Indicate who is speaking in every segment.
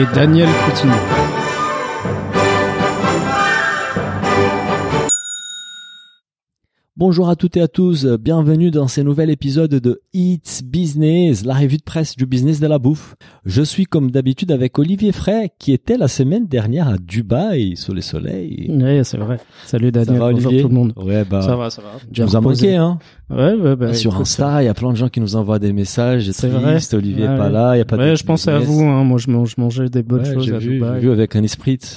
Speaker 1: Et Daniel Coutinho.
Speaker 2: Bonjour à toutes et à tous, bienvenue dans ce nouvel épisode de It's Business, la revue de presse du business de la bouffe. Je suis comme d'habitude avec Olivier Frey qui était la semaine dernière à Dubaï sous le soleil.
Speaker 1: Oui, c'est vrai. Salut
Speaker 2: Ça
Speaker 1: Daniel,
Speaker 2: va
Speaker 1: bonjour tout le monde.
Speaker 2: Ouais bah
Speaker 1: Ça va, ça va.
Speaker 2: tu nous as manqué hein.
Speaker 1: Ouais, ouais, bah,
Speaker 2: Sur
Speaker 1: écoute,
Speaker 2: Insta, il y a plein de gens qui nous envoient des messages,
Speaker 1: C'est vrai.
Speaker 2: Olivier est
Speaker 1: Ouais,
Speaker 2: pas là, il y a pas de
Speaker 1: Ouais, je pensais à vous, hein. moi je, mange, je mangeais des bonnes
Speaker 2: Ouais,
Speaker 1: choses à
Speaker 2: vu, j'ai
Speaker 1: Dubaï.
Speaker 2: vu avec un esprit.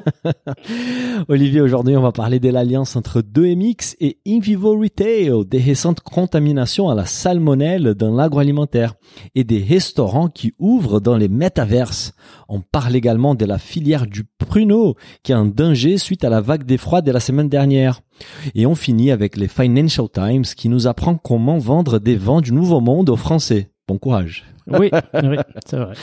Speaker 2: Olivier, aujourd'hui, on va parler de l'alliance entre 2MX et Invivo Retail, des récentes contaminations à la salmonelle dans l'agroalimentaire et des restaurants qui ouvrent dans les métaverses. On parle également de la filière du pruneau qui est en danger suite à la vague des froids de la semaine dernière. Et on finit avec les Financial Times qui nous apprend comment vendre des vents du nouveau monde aux Français. Bon courage.
Speaker 1: Oui, oui, c'est vrai.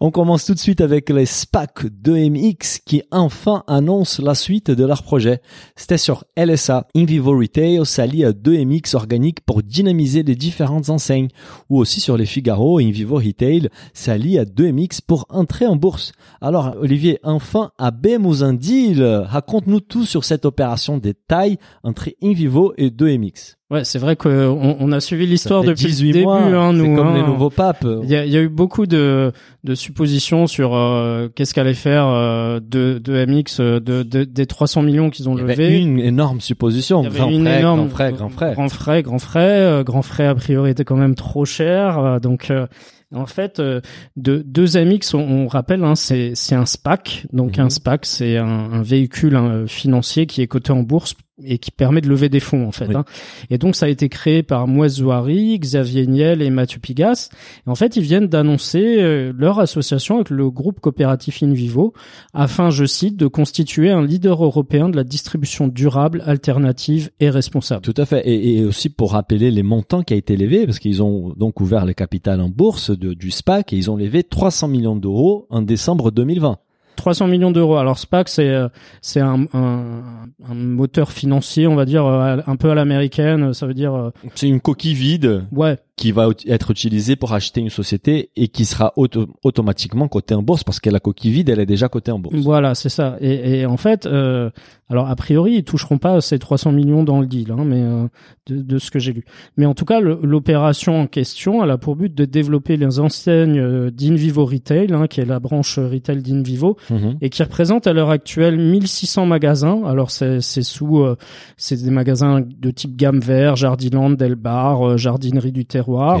Speaker 2: On commence tout de suite avec les SPAC 2MX qui enfin annoncent la suite de leur projet. C'était sur LSA. Invivo Retail s'allie à 2MX Organique pour dynamiser les différentes enseignes. Ou aussi sur les Figaro, Invivo Retail s'allie à 2MX pour entrer en bourse. Alors Olivier, enfin, abemos un deal. Raconte-nous tout sur cette opération des tailles entre Invivo et 2MX.
Speaker 1: Ouais, c'est vrai qu'on on a suivi l'histoire depuis
Speaker 2: 18
Speaker 1: le début,
Speaker 2: mois.
Speaker 1: hein, nous.
Speaker 2: C'est comme
Speaker 1: hein.
Speaker 2: les nouveaux papes.
Speaker 1: Il y y a eu beaucoup de, de suppositions sur euh, qu'est-ce qu'allait faire euh, de, de MX, euh, de, de- des 300 millions qu'ils ont
Speaker 2: Il y avait
Speaker 1: levés.
Speaker 2: une énorme supposition.
Speaker 1: Il y avait
Speaker 2: Grand
Speaker 1: une
Speaker 2: frais,
Speaker 1: énorme
Speaker 2: grand frais, grand frais.
Speaker 1: grand frais, grand frais, euh, grand frais a priori était quand même trop cher, euh, donc euh, en fait euh, de, deux AMX, on, on rappelle, hein, c'est un SPAC, donc
Speaker 2: Mhm.
Speaker 1: un SPAC c'est un, un véhicule hein, financier qui est coté en bourse et qui permet de lever des fonds en fait.
Speaker 2: Oui.
Speaker 1: hein. Et donc ça a été créé par Moise Zouari, Xavier Niel et Mathieu Pigas. Et en fait ils viennent d'annoncer euh, leur association avec le groupe coopératif Invivo afin, je cite, de constituer un leader européen de la distribution durable, alternative et responsable.
Speaker 2: Tout à fait. Et, et aussi pour rappeler les montants qui a été levé, parce qu'ils ont donc ouvert le capital en bourse de, du SPAC et ils ont levé 300 millions d'euros en décembre 2020.
Speaker 1: 300 millions d'euros. Alors SPAC, c'est euh, c'est un, un, un moteur financier, on va dire euh, un peu à l'américaine. Ça veut dire euh,
Speaker 2: C'est une coquille vide
Speaker 1: ouais,
Speaker 2: qui va être utilisée pour acheter une société et qui sera auto- automatiquement cotée en bourse parce que la coquille vide, elle est déjà cotée en bourse.
Speaker 1: voilà, c'est ça. Et, et en fait, euh, alors a priori, ils toucheront pas ces 300 millions dans le deal, hein, mais euh, de, de ce que j'ai lu. Mais en tout cas, l'opération en question, elle a pour but de développer les enseignes euh, d'Invivo Retail, hein, qui est la branche retail d'Invivo,
Speaker 2: Mhm.
Speaker 1: et qui représente à l'heure actuelle 1600 magasins. Alors c'est sous euh, c'est des magasins de type gamme vert, Jardiland, Delbar, jardinerie du terroir.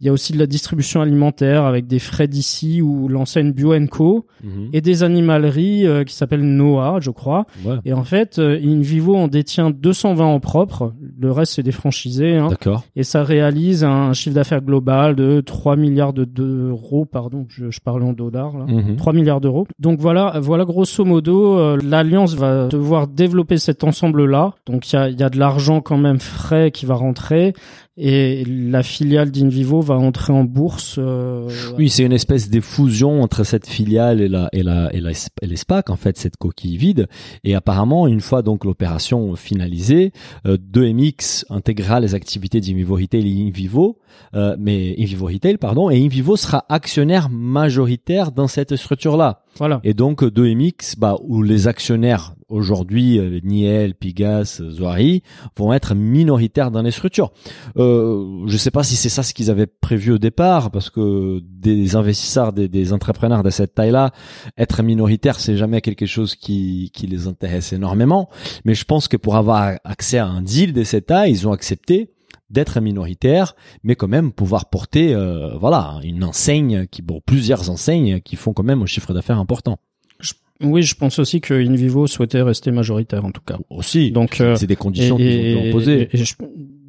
Speaker 1: Il y a aussi de la distribution alimentaire avec des frais d'ici ou l'enseigne Bio Co
Speaker 2: Mhm.
Speaker 1: et des animaleries euh, qui s'appellent Noah, je crois.
Speaker 2: Ouais.
Speaker 1: Et en fait, euh, Invivo en détient 220 en propre. Le reste c'est des franchisés. Hein.
Speaker 2: D'accord.
Speaker 1: Et ça réalise un chiffre d'affaires global de 3 milliards de- d'euros. Pardon, je, je parlais en dollars là.
Speaker 2: Mhm.
Speaker 1: 3 milliards d'euros. Donc voilà, voilà grosso modo, euh, l'alliance va devoir développer cet ensemble-là. Donc il y a, y a de l'argent quand même frais qui va rentrer et la filiale d'Invivo va entrer en bourse. euh,
Speaker 2: Oui, c'est une espèce de fusion entre cette filiale et la et la et la et les SPAC en fait cette coquille vide et apparemment une fois donc l'opération finalisée, euh, 2MX intégrera les activités d'Invivo Retail et Invivo, euh, mais Invivo Retail pardon et Invivo sera actionnaire majoritaire dans cette structure là.
Speaker 1: Voilà.
Speaker 2: Et donc 2MX bah où les actionnaires aujourd'hui euh, Niel, Pigas, Zoari vont être minoritaires dans les structures. Euh, je sais pas si c'est ça ce qu'ils avaient prévu au départ, parce que des investisseurs, des, des entrepreneurs de cette taille-là, être minoritaire, c'est jamais quelque chose qui, qui les intéresse énormément. Mais je pense que pour avoir accès à un deal de cette taille, ils ont accepté d'être minoritaire, mais quand même pouvoir porter, euh, voilà, une enseigne qui, bon, plusieurs enseignes qui font quand même un chiffre d'affaires important.
Speaker 1: Oui, je pense aussi que Invivo souhaitait rester majoritaire en tout cas.
Speaker 2: Aussi.
Speaker 1: Donc, euh,
Speaker 2: c'est des conditions
Speaker 1: Et-
Speaker 2: qu'ils ont
Speaker 1: et-
Speaker 2: imposées.
Speaker 1: et- et je-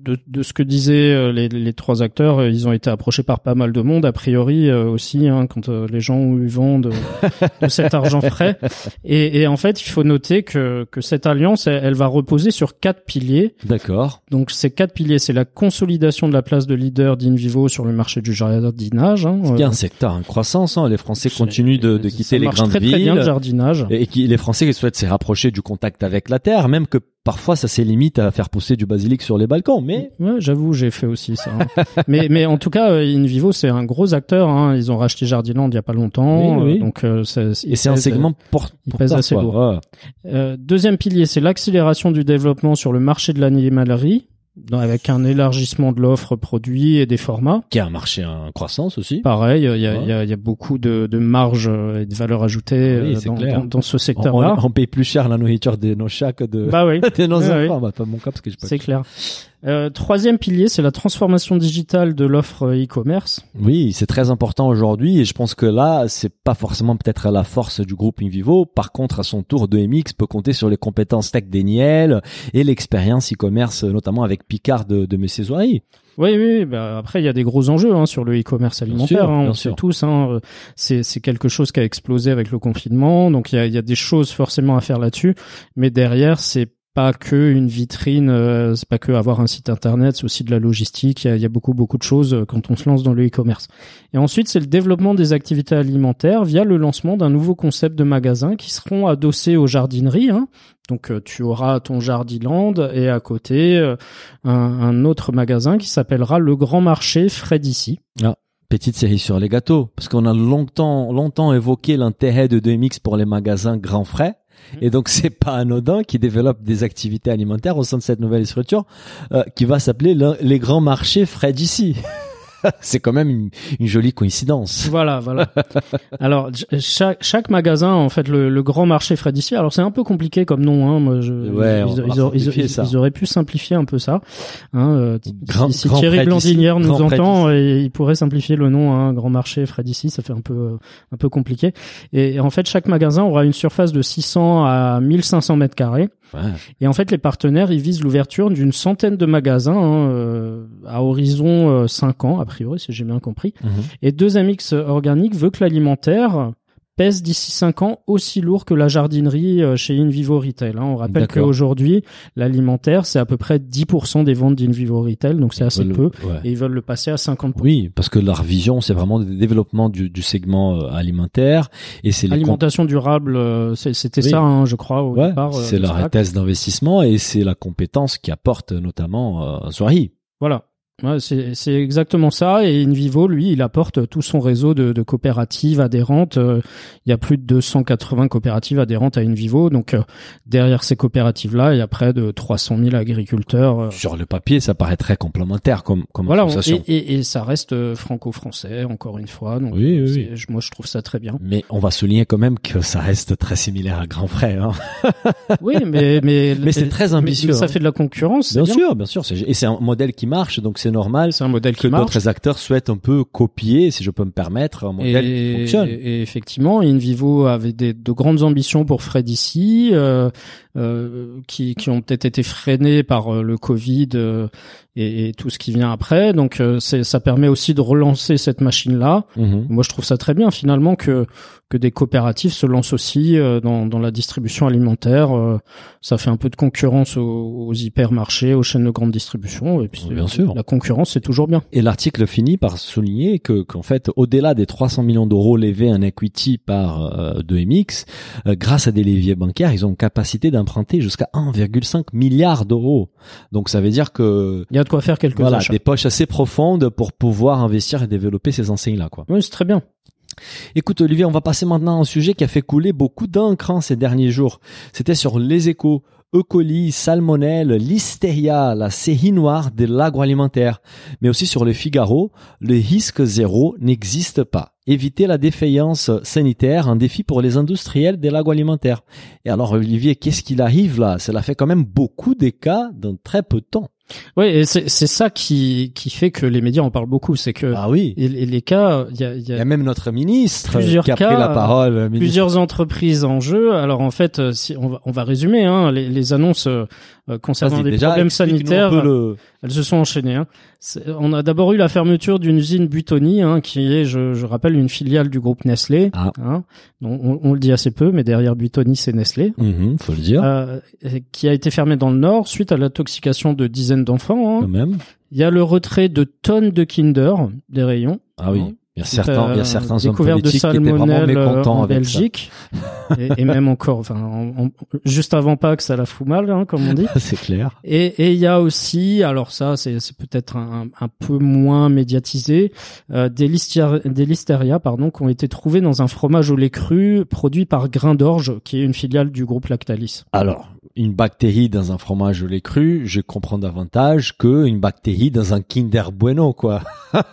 Speaker 1: de, de ce que disaient euh, les, les trois acteurs, euh, ils ont été approchés par pas mal de monde, a priori euh, aussi, hein, quand euh, les gens ont eu vent de, de cet argent frais. Et, et en fait, il faut noter que, que cette alliance, elle, elle va reposer sur quatre piliers.
Speaker 2: D'accord.
Speaker 1: Donc ces quatre piliers, c'est la consolidation de la place de leader d'Invivo sur le marché du jardinage. Hein,
Speaker 2: Il y a
Speaker 1: Euh,
Speaker 2: un secteur en croissance. Hein. Les Français
Speaker 1: c'est-
Speaker 2: continuent de, de
Speaker 1: ça
Speaker 2: quitter les
Speaker 1: marche
Speaker 2: grandes
Speaker 1: très, très bien, le
Speaker 2: villes.
Speaker 1: jardinage.
Speaker 2: Et qui, les Français qui souhaitent se rapprocher du contact avec la terre, même que parfois ça s'est limite à faire pousser du basilic sur les balcons. Mais
Speaker 1: Ouais, j'avoue, j'ai fait aussi ça. hein. mais, mais en tout cas, euh, InVivo, c'est un gros acteur. Hein. Ils ont racheté Jardiland il y a pas longtemps.
Speaker 2: Oui, oui.
Speaker 1: euh, Donc, euh, c'est-
Speaker 2: et c'est un segment pour,
Speaker 1: il
Speaker 2: pour
Speaker 1: pèse assez
Speaker 2: quoi.
Speaker 1: lourd.
Speaker 2: Ouais.
Speaker 1: Euh, deuxième pilier, c'est l'accélération du développement sur le marché de l'animalerie, dans- avec un élargissement de l'offre produit et des formats.
Speaker 2: Qui a un marché en croissance aussi.
Speaker 1: Pareil, il y a,
Speaker 2: Ouais.
Speaker 1: y a, y a beaucoup de, de marge et de valeur ajoutée
Speaker 2: Oui,
Speaker 1: euh, dans,
Speaker 2: clair.
Speaker 1: dans, dans ce secteur-là.
Speaker 2: on- on paye plus cher la nourriture de nos chats que de,
Speaker 1: Bah oui,
Speaker 2: de nos enfants. Bah, pas mon cas parce que j'ai pas
Speaker 1: c'est clair. Euh, troisième pilier, c'est la transformation digitale de l'offre e-commerce.
Speaker 2: Oui, c'est très important aujourd'hui et je pense que là, c'est pas forcément peut-être la force du groupe Invivo. Par contre, à son tour, 2MX peut compter sur les compétences tech d'Eniel et l'expérience e-commerce, notamment avec Picard de, de Zoiry.
Speaker 1: Oui, oui. Bah après, il y a des gros enjeux hein, sur le e-commerce alimentaire.
Speaker 2: sûr,
Speaker 1: hein,
Speaker 2: bien
Speaker 1: on
Speaker 2: sûr.
Speaker 1: sait tous. Hein, euh, c'est c'est quelque chose qui a explosé avec le confinement. Donc il y a, il y a des choses forcément à faire là-dessus. Mais derrière, c'est pas que une vitrine, euh, c'est pas que avoir un site internet, c'est aussi de la logistique. Il y a, beaucoup beaucoup de choses euh, quand on se lance dans le e-commerce. Et ensuite, c'est le développement des activités alimentaires via le lancement d'un nouveau concept de magasin qui seront adossés aux jardineries. Hein. Donc euh, tu auras ton Jardiland et à côté un, autre magasin qui s'appellera le Grand Marché Frais d'ici.
Speaker 2: Petite série sur les gâteaux, parce qu'on a longtemps, longtemps évoqué l'intérêt de 2MX pour les magasins grands frais. Et donc c'est pas anodin qui développe des activités alimentaires au sein de cette nouvelle structure euh, qui va s'appeler le- les grands marchés frais d'ici. c'est quand même une, une jolie coïncidence.
Speaker 1: Voilà, voilà. alors ch- chaque, chaque magasin, en fait, le, le Grand Marché d'ici. Alors c'est un peu compliqué comme nom. Hein, moi, je,
Speaker 2: Ouais, on
Speaker 1: ils, ils auraient- ils-
Speaker 2: simplifier
Speaker 1: ils-
Speaker 2: ça.
Speaker 1: ils auraient pu simplifier un peu ça. Hein, euh,
Speaker 2: Grand-
Speaker 1: si
Speaker 2: Grand
Speaker 1: Thierry Blandinière nous entend, et il pourrait simplifier le nom. Hein, Grand Marché d'ici, ça fait un peu euh, un peu compliqué. Et, en fait, chaque magasin aura une surface de 600 à 1500 mètres carrés. Et en fait, les partenaires, ils visent l'ouverture d'une centaine de magasins hein, euh, à horizon euh, 5 ans, a priori, si j'ai bien compris.
Speaker 2: Mhm.
Speaker 1: Et 2MX Organique veut que l'alimentaire pèse d'ici 5 ans aussi lourd que la jardinerie euh, chez InVivo Retail. hein. On rappelle qu'aujourd'hui, l'alimentaire, c'est à peu près 10% des ventes d'InVivo Retail, donc c'est assez peu.
Speaker 2: ouais.
Speaker 1: Et ils veulent le passer à 50%.
Speaker 2: Oui, parce que leur vision, c'est vraiment le développement du, du segment euh, alimentaire et c'est
Speaker 1: Alimentation durable, euh, c'est- c'était
Speaker 2: Oui.
Speaker 1: ça, hein, je crois, au
Speaker 2: Ouais,
Speaker 1: départ.
Speaker 2: c'est leur thèse d'investissement et c'est la compétence qui apporte notamment euh.
Speaker 1: Voilà. Ouais, c'est exactement ça. Et InVivo, lui, il apporte tout son réseau de, de coopératives adhérentes. Euh, Il y a plus de 280 coopératives adhérentes à InVivo. Donc, euh, derrière ces coopératives-là, il y a près de 300 000 agriculteurs. euh,
Speaker 2: Sur le papier, ça paraît très complémentaire comme, comme
Speaker 1: voilà, on-
Speaker 2: association.
Speaker 1: et, et, et ça reste franco-français, encore une fois. Donc,
Speaker 2: Oui, oui, oui.
Speaker 1: moi, je trouve ça très bien.
Speaker 2: Mais on va souligner quand même que ça reste très similaire à Grand Frère. Hein.
Speaker 1: Oui, mais mais
Speaker 2: Mais c'est très ambitieux,
Speaker 1: mais ça
Speaker 2: hein.
Speaker 1: fait de la concurrence. c'est
Speaker 2: Bien sûr, bien sûr. Et c'est un modèle qui marche, donc c'est normal
Speaker 1: C'est un modèle
Speaker 2: que d'autres acteurs souhaitent un peu copier, si je peux me permettre, un modèle qui fonctionne.
Speaker 1: et effectivement, InVivo avait des, de grandes ambitions pour Fred ici, euh, euh, qui, qui ont peut-être été freinées par euh, le Covid et, et tout ce qui vient après. Donc, ça permet aussi de relancer cette machine-là.
Speaker 2: Mhm.
Speaker 1: Moi, je trouve ça très bien finalement que que des coopératives se lancent aussi dans, dans la distribution alimentaire. Ça fait un peu de concurrence aux, aux hypermarchés, aux chaînes de grande distribution. Et puis,
Speaker 2: Bien sûr.
Speaker 1: la concurrence, c'est toujours bien.
Speaker 2: Et l'article finit par souligner que qu'en fait, au-delà des 300 millions d'euros levés en equity par euh, 2MX, euh, grâce à des leviers bancaires, ils ont capacité d'emprunter jusqu'à 1,5 milliard d'euros. Donc ça veut dire que
Speaker 1: Il y a de quoi faire quelques
Speaker 2: voilà,
Speaker 1: achats.
Speaker 2: des poches assez profondes pour pouvoir investir et développer ces enseignes-là, quoi.
Speaker 1: Oui, c'est très bien.
Speaker 2: Écoute Olivier, on va passer maintenant à un sujet qui a fait couler beaucoup d'encre hein, ces derniers jours. C'était sur les échos. E. coli, salmonelle, listeria, la série noire de l'agroalimentaire. Mais aussi sur le Figaro, le risque zéro n'existe pas. Éviter la défaillance sanitaire, un défi pour les industriels de l'agroalimentaire. Et alors Olivier, qu'est-ce qu'il arrive là? Cela fait quand même beaucoup de cas dans très peu de temps.
Speaker 1: Oui, et c'est c'est ça qui qui fait que les médias en parlent beaucoup, c'est que
Speaker 2: Ah oui.
Speaker 1: et, et les cas, il y a, il y a
Speaker 2: y a même notre ministre
Speaker 1: Plusieurs
Speaker 2: qui a pris la parole. ministre
Speaker 1: plusieurs entreprises en jeu. Alors en fait, euh, si on va on va résumer hein, les, les annonces euh, euh, concernant les
Speaker 2: déjà,
Speaker 1: problèmes sanitaires.
Speaker 2: un peu le-
Speaker 1: elles se sont enchaînées. Hein. On a d'abord eu la fermeture d'une usine Buitoni, hein, qui est, je, je rappelle, une filiale du groupe Nestlé.
Speaker 2: Ah.
Speaker 1: Hein. On, le dit assez peu, mais derrière Buitoni, c'est Nestlé.
Speaker 2: Mhm, faut le dire.
Speaker 1: Euh, qui a été fermée dans le Nord suite à l'intoxication de dizaines d'enfants.
Speaker 2: quand même.
Speaker 1: Il y a le retrait de tonnes de Kinder des rayons.
Speaker 2: Ah oui. Il y a certains, il y a certains hommes
Speaker 1: découverte de
Speaker 2: politiques qui étaient vraiment
Speaker 1: salmonelle euh,
Speaker 2: mécontents
Speaker 1: en
Speaker 2: avec ça.
Speaker 1: Belgique et, et même encore, enfin, en- en- juste avant Pâques, ça la fout mal, hein, comme on dit.
Speaker 2: C'est clair.
Speaker 1: Et il y a aussi, alors ça, c'est peut-être un, un peu moins médiatisé, euh, des listeria, pardon, qui ont été trouvés dans un fromage au lait cru produit par Grain d'Orge, qui est une filiale du groupe Lactalis.
Speaker 2: Alors, une bactérie dans un fromage au lait cru, je comprends davantage que une bactérie dans un Kinder Bueno, quoi.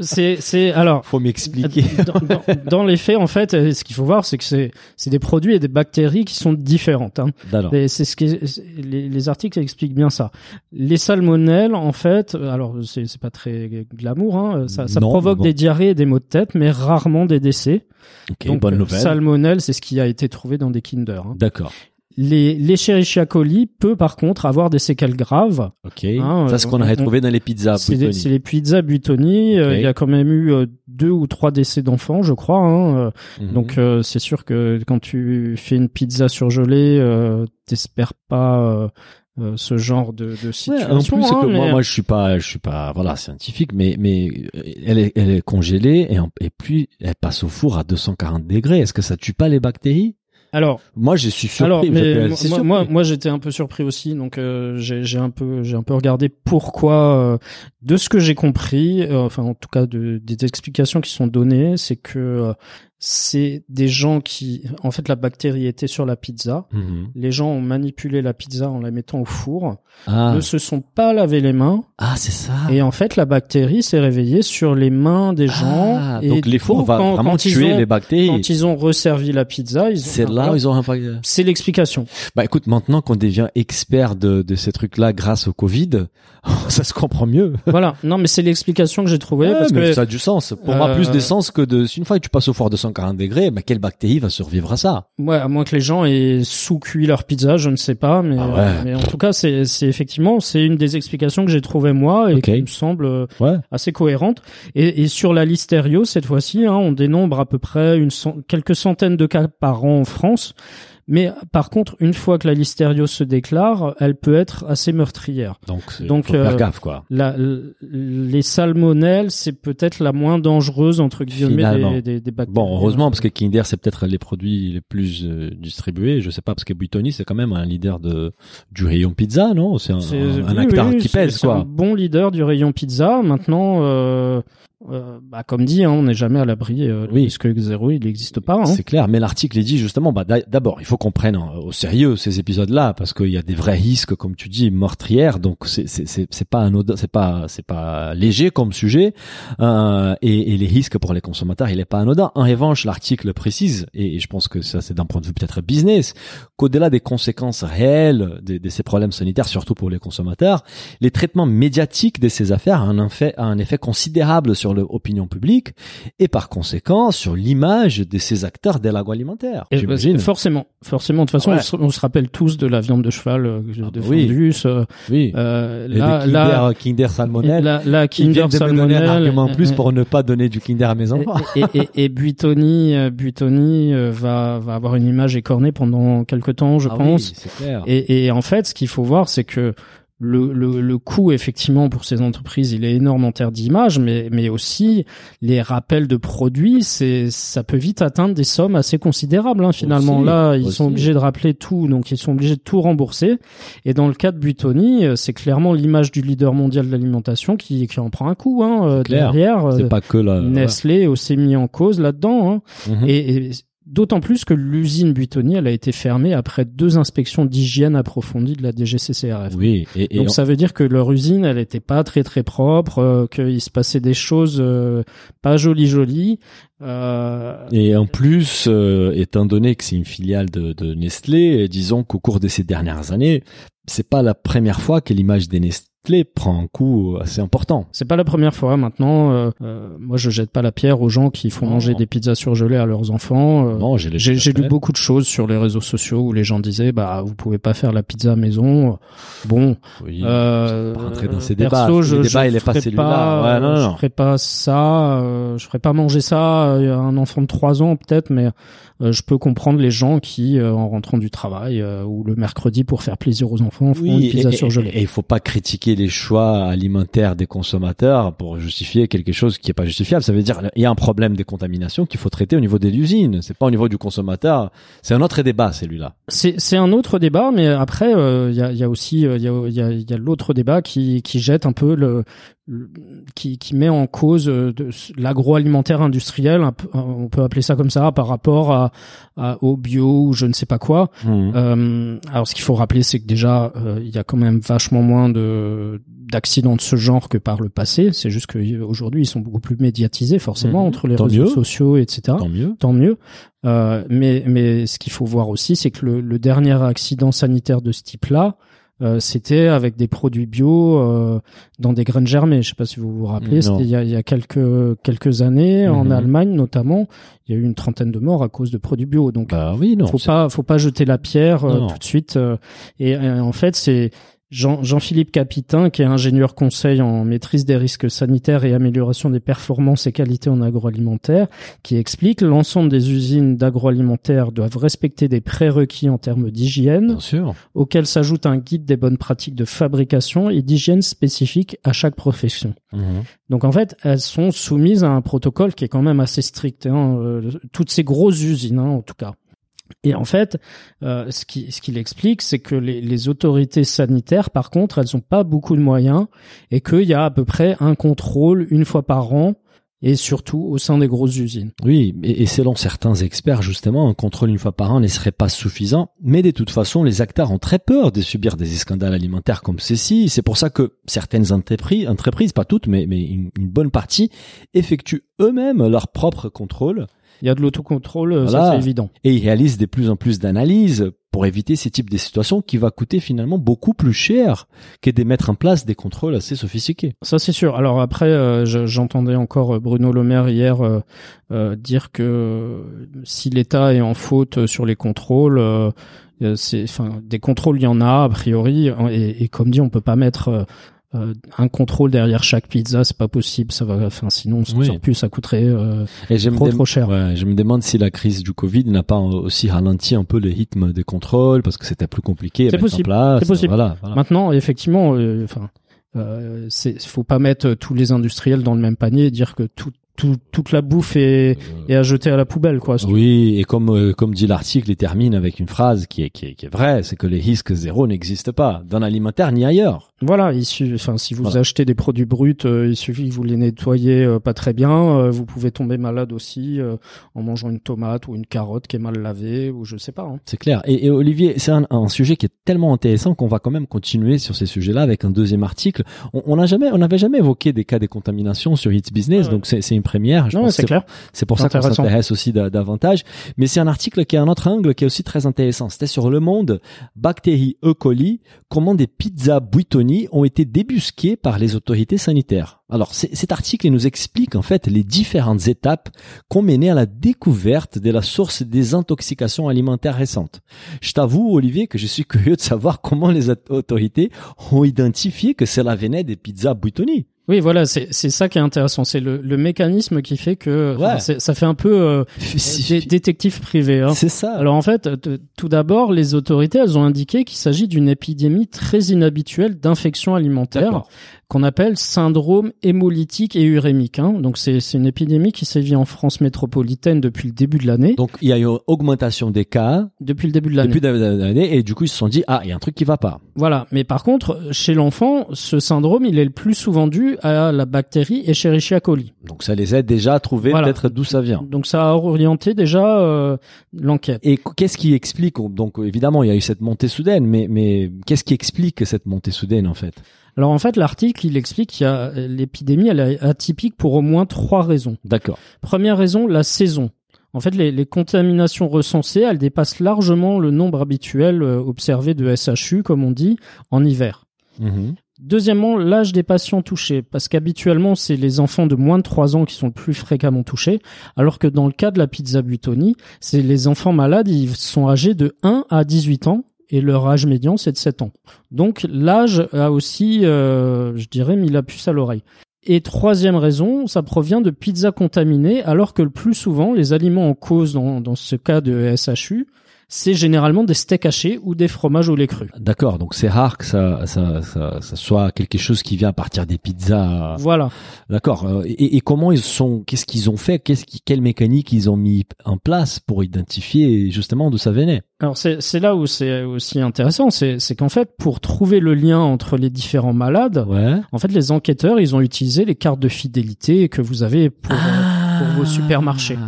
Speaker 1: C'est c'est alors.
Speaker 2: Faut m'expliquer.
Speaker 1: Dans, dans- dans les faits, en fait, euh, ce qu'il faut voir, c'est que c'est c'est des produits et des bactéries qui sont différentes. Hein.
Speaker 2: Alors,
Speaker 1: Et c'est ce qui les, les articles expliquent bien ça. Les salmonelles, en fait, euh, alors c'est c'est pas très glamour, hein, ça, ça
Speaker 2: Non,
Speaker 1: provoque
Speaker 2: bon.
Speaker 1: des diarrhées et des maux de tête, mais rarement des décès.
Speaker 2: ok,
Speaker 1: Donc
Speaker 2: bonne
Speaker 1: euh,
Speaker 2: nouvelle.
Speaker 1: salmonelle, c'est ce qui a été trouvé dans des Kinder. hein.
Speaker 2: D'accord.
Speaker 1: Les l'Escherichia coli peut par contre avoir des séquelles graves.
Speaker 2: Ok.
Speaker 1: Hein,
Speaker 2: ça, c'est ce qu'on
Speaker 1: on-
Speaker 2: a retrouvé dans les pizzas.
Speaker 1: c'est des-
Speaker 2: Buitoni.
Speaker 1: c'est les pizzas Buitoni. euh,
Speaker 2: Ok.
Speaker 1: Il y a quand même eu euh, deux ou trois décès d'enfants, je crois. Hein, euh,
Speaker 2: Mhm.
Speaker 1: Donc euh, c'est sûr que quand tu fais une pizza surgelée, euh, t'espères pas euh, ce genre de, de
Speaker 2: Ouais,
Speaker 1: situation.
Speaker 2: en plus,
Speaker 1: hein,
Speaker 2: que moi,
Speaker 1: mais-
Speaker 2: moi, je suis pas, je suis pas, voilà, scientifique, mais, mais elle est, elle est congelée et, en- et puis elle passe au four à 240 degrés. Est-ce que ça tue pas les bactéries?
Speaker 1: Alors,
Speaker 2: Moi, je suis surpris.
Speaker 1: alors, mais moi, moi,
Speaker 2: surpris.
Speaker 1: moi, moi, j'étais un peu surpris aussi, donc euh, j'ai j'ai un peu, j'ai un peu regardé pourquoi. euh, de ce que j'ai compris, euh, enfin en tout cas de, des explications qui sont données, c'est que euh, c'est des gens qui, en fait, la bactérie était sur la pizza.
Speaker 2: Mhm.
Speaker 1: Les gens ont manipulé la pizza en la mettant au four,
Speaker 2: Ah,
Speaker 1: ne se sont pas lavé les mains.
Speaker 2: ah, c'est ça.
Speaker 1: Et en fait, la bactérie s'est réveillée sur les mains des gens.
Speaker 2: Ah,
Speaker 1: et
Speaker 2: donc les fours
Speaker 1: quand,
Speaker 2: vraiment
Speaker 1: quand
Speaker 2: tuer
Speaker 1: ont-
Speaker 2: les bactéries.
Speaker 1: Quand ils ont resservi la pizza, ils.
Speaker 2: C'est là où ils ont un paquet.
Speaker 1: C'est l'explication.
Speaker 2: Bah écoute, maintenant qu'on devient expert de, de ces trucs-là grâce au Covid, ça se comprend mieux.
Speaker 1: voilà. Non, mais c'est l'explication que j'ai trouvée
Speaker 2: Ouais,
Speaker 1: parce
Speaker 2: mais
Speaker 1: que
Speaker 2: ça a du sens. Pour moi,
Speaker 1: Euh,
Speaker 2: plus des sens que de. Si une fois que tu passes au four de 140 degrés, bah, quelle bactérie va survivre à ça?
Speaker 1: Ouais, à moins que les gens aient sous-cuit leur pizza, je ne sais pas, mais,
Speaker 2: Ah ouais.
Speaker 1: euh, mais en tout cas, c'est c'est effectivement c'est une des explications que j'ai trouvées moi et qui me semble euh,
Speaker 2: Ouais.
Speaker 1: assez cohérente. Et, et sur la listerio, cette fois-ci, hein, on dénombre à peu près une cent- quelques centaines de cas par an en France. Mais par contre, une fois que la listerio se déclare, elle peut être assez meurtrière.
Speaker 2: Donc,
Speaker 1: Donc,
Speaker 2: faut faire
Speaker 1: euh,
Speaker 2: gaffe, quoi.
Speaker 1: La, les salmonelles, c'est peut-être la moins dangereuse entre guillemets des, des, des bactéries.
Speaker 2: Bon, heureusement, parce que Kinder, c'est peut-être les produits les plus euh, distribués. Je sais pas, parce que Buitoni, c'est quand même un leader de du rayon pizza, non? C'est un, un, un
Speaker 1: oui,
Speaker 2: acteur
Speaker 1: oui,
Speaker 2: qui pèse,
Speaker 1: c'est un
Speaker 2: quoi.
Speaker 1: bon leader du rayon pizza. Maintenant, euh, euh, bah, comme dit, hein, on n'est jamais à l'abri. Euh,
Speaker 2: Oui.
Speaker 1: risque zéro, il n'existe pas. Hein.
Speaker 2: C'est clair, mais l'article est dit justement, bah, d'a- d'abord, il faut qu'on prenne hein, au sérieux ces épisodes-là, parce qu'il y a des vrais risques, comme tu dis, meurtrières, donc c'est c'est pas anodin, c'est pas c'est pas léger comme sujet, euh, et, et les risques pour les consommateurs, il est pas anodin. En revanche, l'article précise, et, et je pense que ça c'est d'un point de vue peut-être business, qu'au-delà des conséquences réelles de, de ces problèmes sanitaires, surtout pour les consommateurs, les traitements médiatiques de ces affaires ont un effet, a un effet considérable sur l'opinion publique et par conséquent sur l'image de ces acteurs de l'agroalimentaire.
Speaker 1: Et
Speaker 2: J'imagine.
Speaker 1: bah, forcément, forcément. De toute façon,
Speaker 2: Ouais.
Speaker 1: on, se, on se rappelle tous de la viande de cheval euh,
Speaker 2: Ah
Speaker 1: de
Speaker 2: bah oui.
Speaker 1: Fondus, euh,
Speaker 2: Oui.
Speaker 1: euh,
Speaker 2: Et
Speaker 1: là,
Speaker 2: Kinder,
Speaker 1: là,
Speaker 2: Kinder salmonelle.
Speaker 1: la, Kinder
Speaker 2: viennent de me donner un
Speaker 1: salmonelle,
Speaker 2: argument en plus
Speaker 1: euh,
Speaker 2: pour ne pas donner du Kinder à mes enfants.
Speaker 1: et, et, et Buitoni, euh, Buitoni euh, va, va avoir une image écornée pendant quelque temps, je
Speaker 2: Ah
Speaker 1: pense.
Speaker 2: oui, c'est clair.
Speaker 1: Et, et en fait, ce qu'il faut voir, c'est que le, le, le coût, effectivement, pour ces entreprises, il est énorme en termes d'image, mais, mais aussi les rappels de produits, c'est, ça peut vite atteindre des sommes assez considérables. Hein, finalement,
Speaker 2: Aussi,
Speaker 1: là, ils
Speaker 2: aussi.
Speaker 1: sont obligés de rappeler tout, donc ils sont obligés de tout rembourser. Et dans le cas de Buitoni, euh, c'est clairement l'image du leader mondial de l'alimentation qui, qui en prend un coup hein, euh, derrière.
Speaker 2: c'est
Speaker 1: euh,
Speaker 2: pas que la.
Speaker 1: Nestlé aussi mis en cause là-dedans. Hein.
Speaker 2: Mhm.
Speaker 1: Et, et d'autant plus que l'usine Buitoni, elle a été fermée après deux inspections d'hygiène approfondies de la DGCCRF.
Speaker 2: Oui. Et, et
Speaker 1: Donc
Speaker 2: on-
Speaker 1: ça veut dire que leur usine, elle était pas très très propre, euh, qu'il se passait des choses euh, pas jolies jolies. Euh,
Speaker 2: Et en plus, euh, étant donné que c'est une filiale de, de Nestlé, disons qu'au cours de ces dernières années, c'est pas la première fois que l'image des Nes- Nestlé prend un coup assez important.
Speaker 1: C'est pas la première fois maintenant. euh, euh, moi, je jette pas la pierre aux gens qui font
Speaker 2: Non.
Speaker 1: manger des pizzas surgelées à leurs enfants. euh,
Speaker 2: Non, j'ai
Speaker 1: J'ai j'ai lu beaucoup de choses sur les réseaux sociaux où les gens disaient bah vous pouvez pas faire la pizza à maison. Bon,
Speaker 2: Oui,
Speaker 1: euh,
Speaker 2: rentrer dans ces
Speaker 1: perso,
Speaker 2: débats.
Speaker 1: je,
Speaker 2: Le débat,
Speaker 1: je
Speaker 2: il est pas celui-là.
Speaker 1: pas,
Speaker 2: Ouais, non,
Speaker 1: je
Speaker 2: non.
Speaker 1: ferais pas ça. euh, je ferais pas manger ça à un enfant de 3 ans peut-être, mais euh, je peux comprendre les gens qui euh, en rentrant du travail euh, ou le mercredi pour faire plaisir aux enfants font
Speaker 2: Oui,
Speaker 1: une pizza
Speaker 2: et-
Speaker 1: surgelée.
Speaker 2: Et il faut pas critiquer les choix alimentaires des consommateurs pour justifier quelque chose qui est pas justifiable. Ça veut dire il y a un problème des contaminations qu'il faut traiter au niveau de l'usine. C'est pas au niveau du consommateur. C'est un autre débat, celui-là.
Speaker 1: C'est un autre débat, mais après euh, il y, a, aussi euh, il y a, y a, l'autre débat qui qui jette un peu le- qui qui met en cause euh, de- l'agroalimentaire industriel, euh, on peut appeler ça comme ça, par rapport à, à au bio ou je ne sais pas quoi.
Speaker 2: Mhm.
Speaker 1: Euh, alors ce qu'il faut rappeler, c'est que déjà euh, il y a quand même vachement moins de d'accidents de ce genre que par le passé. C'est juste qu'aujourd'hui ils sont beaucoup plus médiatisés forcément
Speaker 2: Mhm.
Speaker 1: entre les
Speaker 2: Tant
Speaker 1: réseaux
Speaker 2: mieux.
Speaker 1: sociaux, etc
Speaker 2: Tant mieux.
Speaker 1: tant mieux. Euh, mais, mais ce qu'il faut voir aussi, c'est que le, le dernier accident sanitaire de ce type-là, euh, c'était avec des produits bio euh, dans des graines germées. Je sais pas si vous vous rappelez, c'était il y a, il y a quelques quelques années en
Speaker 2: Mhm.
Speaker 1: Allemagne notamment, il y a eu une trentaine de morts à cause de produits bio. Donc
Speaker 2: Bah oui, non.
Speaker 1: faut pas faut pas jeter la pierre euh, tout de suite. euh, et en fait, c'est Jean- Jean-Philippe Capitin, qui est ingénieur conseil en maîtrise des risques sanitaires et amélioration des performances et qualités en agroalimentaire, qui explique l'ensemble des usines d'agroalimentaire doivent respecter des prérequis en termes d'hygiène, auxquels s'ajoute un guide des bonnes pratiques de fabrication et d'hygiène spécifiques à chaque profession.
Speaker 2: Mhm.
Speaker 1: Donc en fait, elles sont soumises à un protocole qui est quand même assez strict. Hein, euh, toutes ces grosses usines, hein, en tout cas. Et en fait, euh, ce qui qu'il explique, c'est que les, autorités sanitaires, par contre, elles ont pas beaucoup de moyens et qu'il y a à peu près un contrôle une fois par an et surtout au sein des grosses usines.
Speaker 2: Oui, et, selon certains experts, justement, un contrôle une fois par an ne serait pas suffisant. Mais de toute façon, les acteurs ont très peur de subir des scandales alimentaires comme ceci. C'est pour ça que certaines entreprises, pas toutes, mais, une bonne partie, effectuent eux-mêmes leur propre contrôle
Speaker 1: Il y a de l'autocontrôle, euh, ça c'est évident.
Speaker 2: et ils réalisent de plus en plus d'analyses pour éviter ces types de situations qui va coûter finalement beaucoup plus cher que de mettre en place des contrôles assez sophistiqués.
Speaker 1: Ça c'est sûr. Alors après, euh, je- j'entendais encore euh, Bruno Le Maire hier euh, euh, dire que si l'État est en faute sur les contrôles, c'est, enfin, des contrôles il y en a a priori, hein, et, et comme dit, on peut pas mettre euh, euh, un contrôle derrière chaque pizza, c'est pas possible. Ça va, enfin, sinon on
Speaker 2: Oui.
Speaker 1: sort plus, ça coûterait euh,
Speaker 2: Et
Speaker 1: trop trop cher.
Speaker 2: Ouais, je me demande si la crise du Covid n'a pas aussi ralenti un peu le rythme des contrôles parce que c'était plus compliqué
Speaker 1: C'est possible, c'est possible.
Speaker 2: Voilà, voilà.
Speaker 1: Maintenant, effectivement, euh, enfin, euh, c'est, faut pas mettre tous les industriels dans le même panier et dire que tout, tout, toute la bouffe est, est à jeter à la poubelle, quoi.
Speaker 2: Oui, et comme euh, comme dit l'article, il termine avec une phrase qui est qui est, qui est vraie, c'est que les risques zéro n'existent pas dans l'alimentaire ni ailleurs.
Speaker 1: Voilà, il su- enfin, si vous
Speaker 2: Voilà.
Speaker 1: achetez des produits bruts, euh, il suffit que vous les nettoyez euh, pas très bien. euh, vous pouvez tomber malade aussi euh, en mangeant une tomate ou une carotte qui est mal lavée ou je sais pas. hein.
Speaker 2: C'est clair. Et, et Olivier, c'est un, un sujet qui est tellement intéressant qu'on va quand même continuer sur ces sujets-là avec un deuxième article. On on n'a jamais, on n'avait jamais évoqué des cas de contamination sur Hits Business,
Speaker 1: Ouais.
Speaker 2: donc c'est une première. Je
Speaker 1: Non,
Speaker 2: pense
Speaker 1: c'est clair.
Speaker 2: C'est pour ça qu'on s'intéresse aussi da- davantage. Mais c'est un article qui a un autre angle qui est aussi très intéressant. C'était sur Le Monde, bactéries E. coli, comment des pizzas ont été débusquées par les autorités sanitaires. Alors, cet article nous explique en fait les différentes étapes qui ont mené à la découverte de la source des intoxications alimentaires récentes. Je t'avoue, Olivier, que je suis curieux de savoir comment les aut- autorités ont identifié que cela venait des pizzas buitoni.
Speaker 1: Oui, voilà, c'est c'est ça qui est intéressant. C'est le, le mécanisme qui fait que
Speaker 2: Ouais.
Speaker 1: c'est- ça fait un peu euh, dé- détective privé. Hein.
Speaker 2: C'est ça.
Speaker 1: Alors en fait, tout d'abord, les autorités, elles ont indiqué qu'il s'agit d'une épidémie très inhabituelle d'infection alimentaire
Speaker 2: D'accord.
Speaker 1: Qu'on appelle syndrome hémolytique et urémique. Hein. Donc c'est une épidémie qui sévit en France métropolitaine depuis le début de l'année.
Speaker 2: Donc, il y a eu une augmentation des cas
Speaker 1: Depuis le début de l'année.
Speaker 2: depuis l'année et du coup ils se sont dit ah il y a un truc qui va pas.
Speaker 1: Voilà. Mais par contre, chez l'enfant, ce syndrome, il est le plus souvent dû à la bactérie Escherichia coli.
Speaker 2: Donc ça les aide déjà à trouver
Speaker 1: Voilà.
Speaker 2: peut-être d'où ça vient.
Speaker 1: Donc ça a orienté déjà euh, l'enquête.
Speaker 2: Et qu'est-ce qui explique donc évidemment il y a eu cette montée soudaine mais mais qu'est-ce qui explique cette montée soudaine en fait?
Speaker 1: Alors en fait, l'article, il explique qu'il y a l'épidémie, elle est atypique pour au moins trois raisons.
Speaker 2: D'accord.
Speaker 1: Première raison, la saison. En fait, les, les contaminations recensées, elles dépassent largement le nombre habituel euh, observé de SHU, comme on dit, en hiver.
Speaker 2: Mhm.
Speaker 1: Deuxièmement, l'âge des patients touchés, parce qu'habituellement, c'est les enfants de moins de 3 ans qui sont le plus fréquemment touchés, alors que dans le cas de la pizza Buitoni, c'est les enfants malades, ils sont âgés de 1 à 18 ans, et leur âge médian, c'est de 7 ans. Donc l'âge a aussi, euh, je dirais, mis la puce à l'oreille. Et troisième raison, ça provient de pizzas contaminées, alors que le plus souvent, les aliments en cause dans, dans ce cas de SHU, c'est généralement des steaks hachés ou des fromages au lait cru.
Speaker 2: D'accord, donc c'est rare que ça, ça, ça, ça soit quelque chose qui vient à partir des pizzas.
Speaker 1: Voilà.
Speaker 2: D'accord. Euh, Et, et comment ils sont, qu'est-ce qu'ils ont fait, qu'est-ce qui, quelle mécanique ils ont mis en place pour identifier justement d'où ça venait?
Speaker 1: Alors c'est c'est là où c'est aussi intéressant, c'est c'est qu'en fait pour trouver le lien entre les différents malades,
Speaker 2: Ouais.
Speaker 1: en fait les enquêteurs ils ont utilisé les cartes de fidélité que vous avez pour pour vos supermarchés.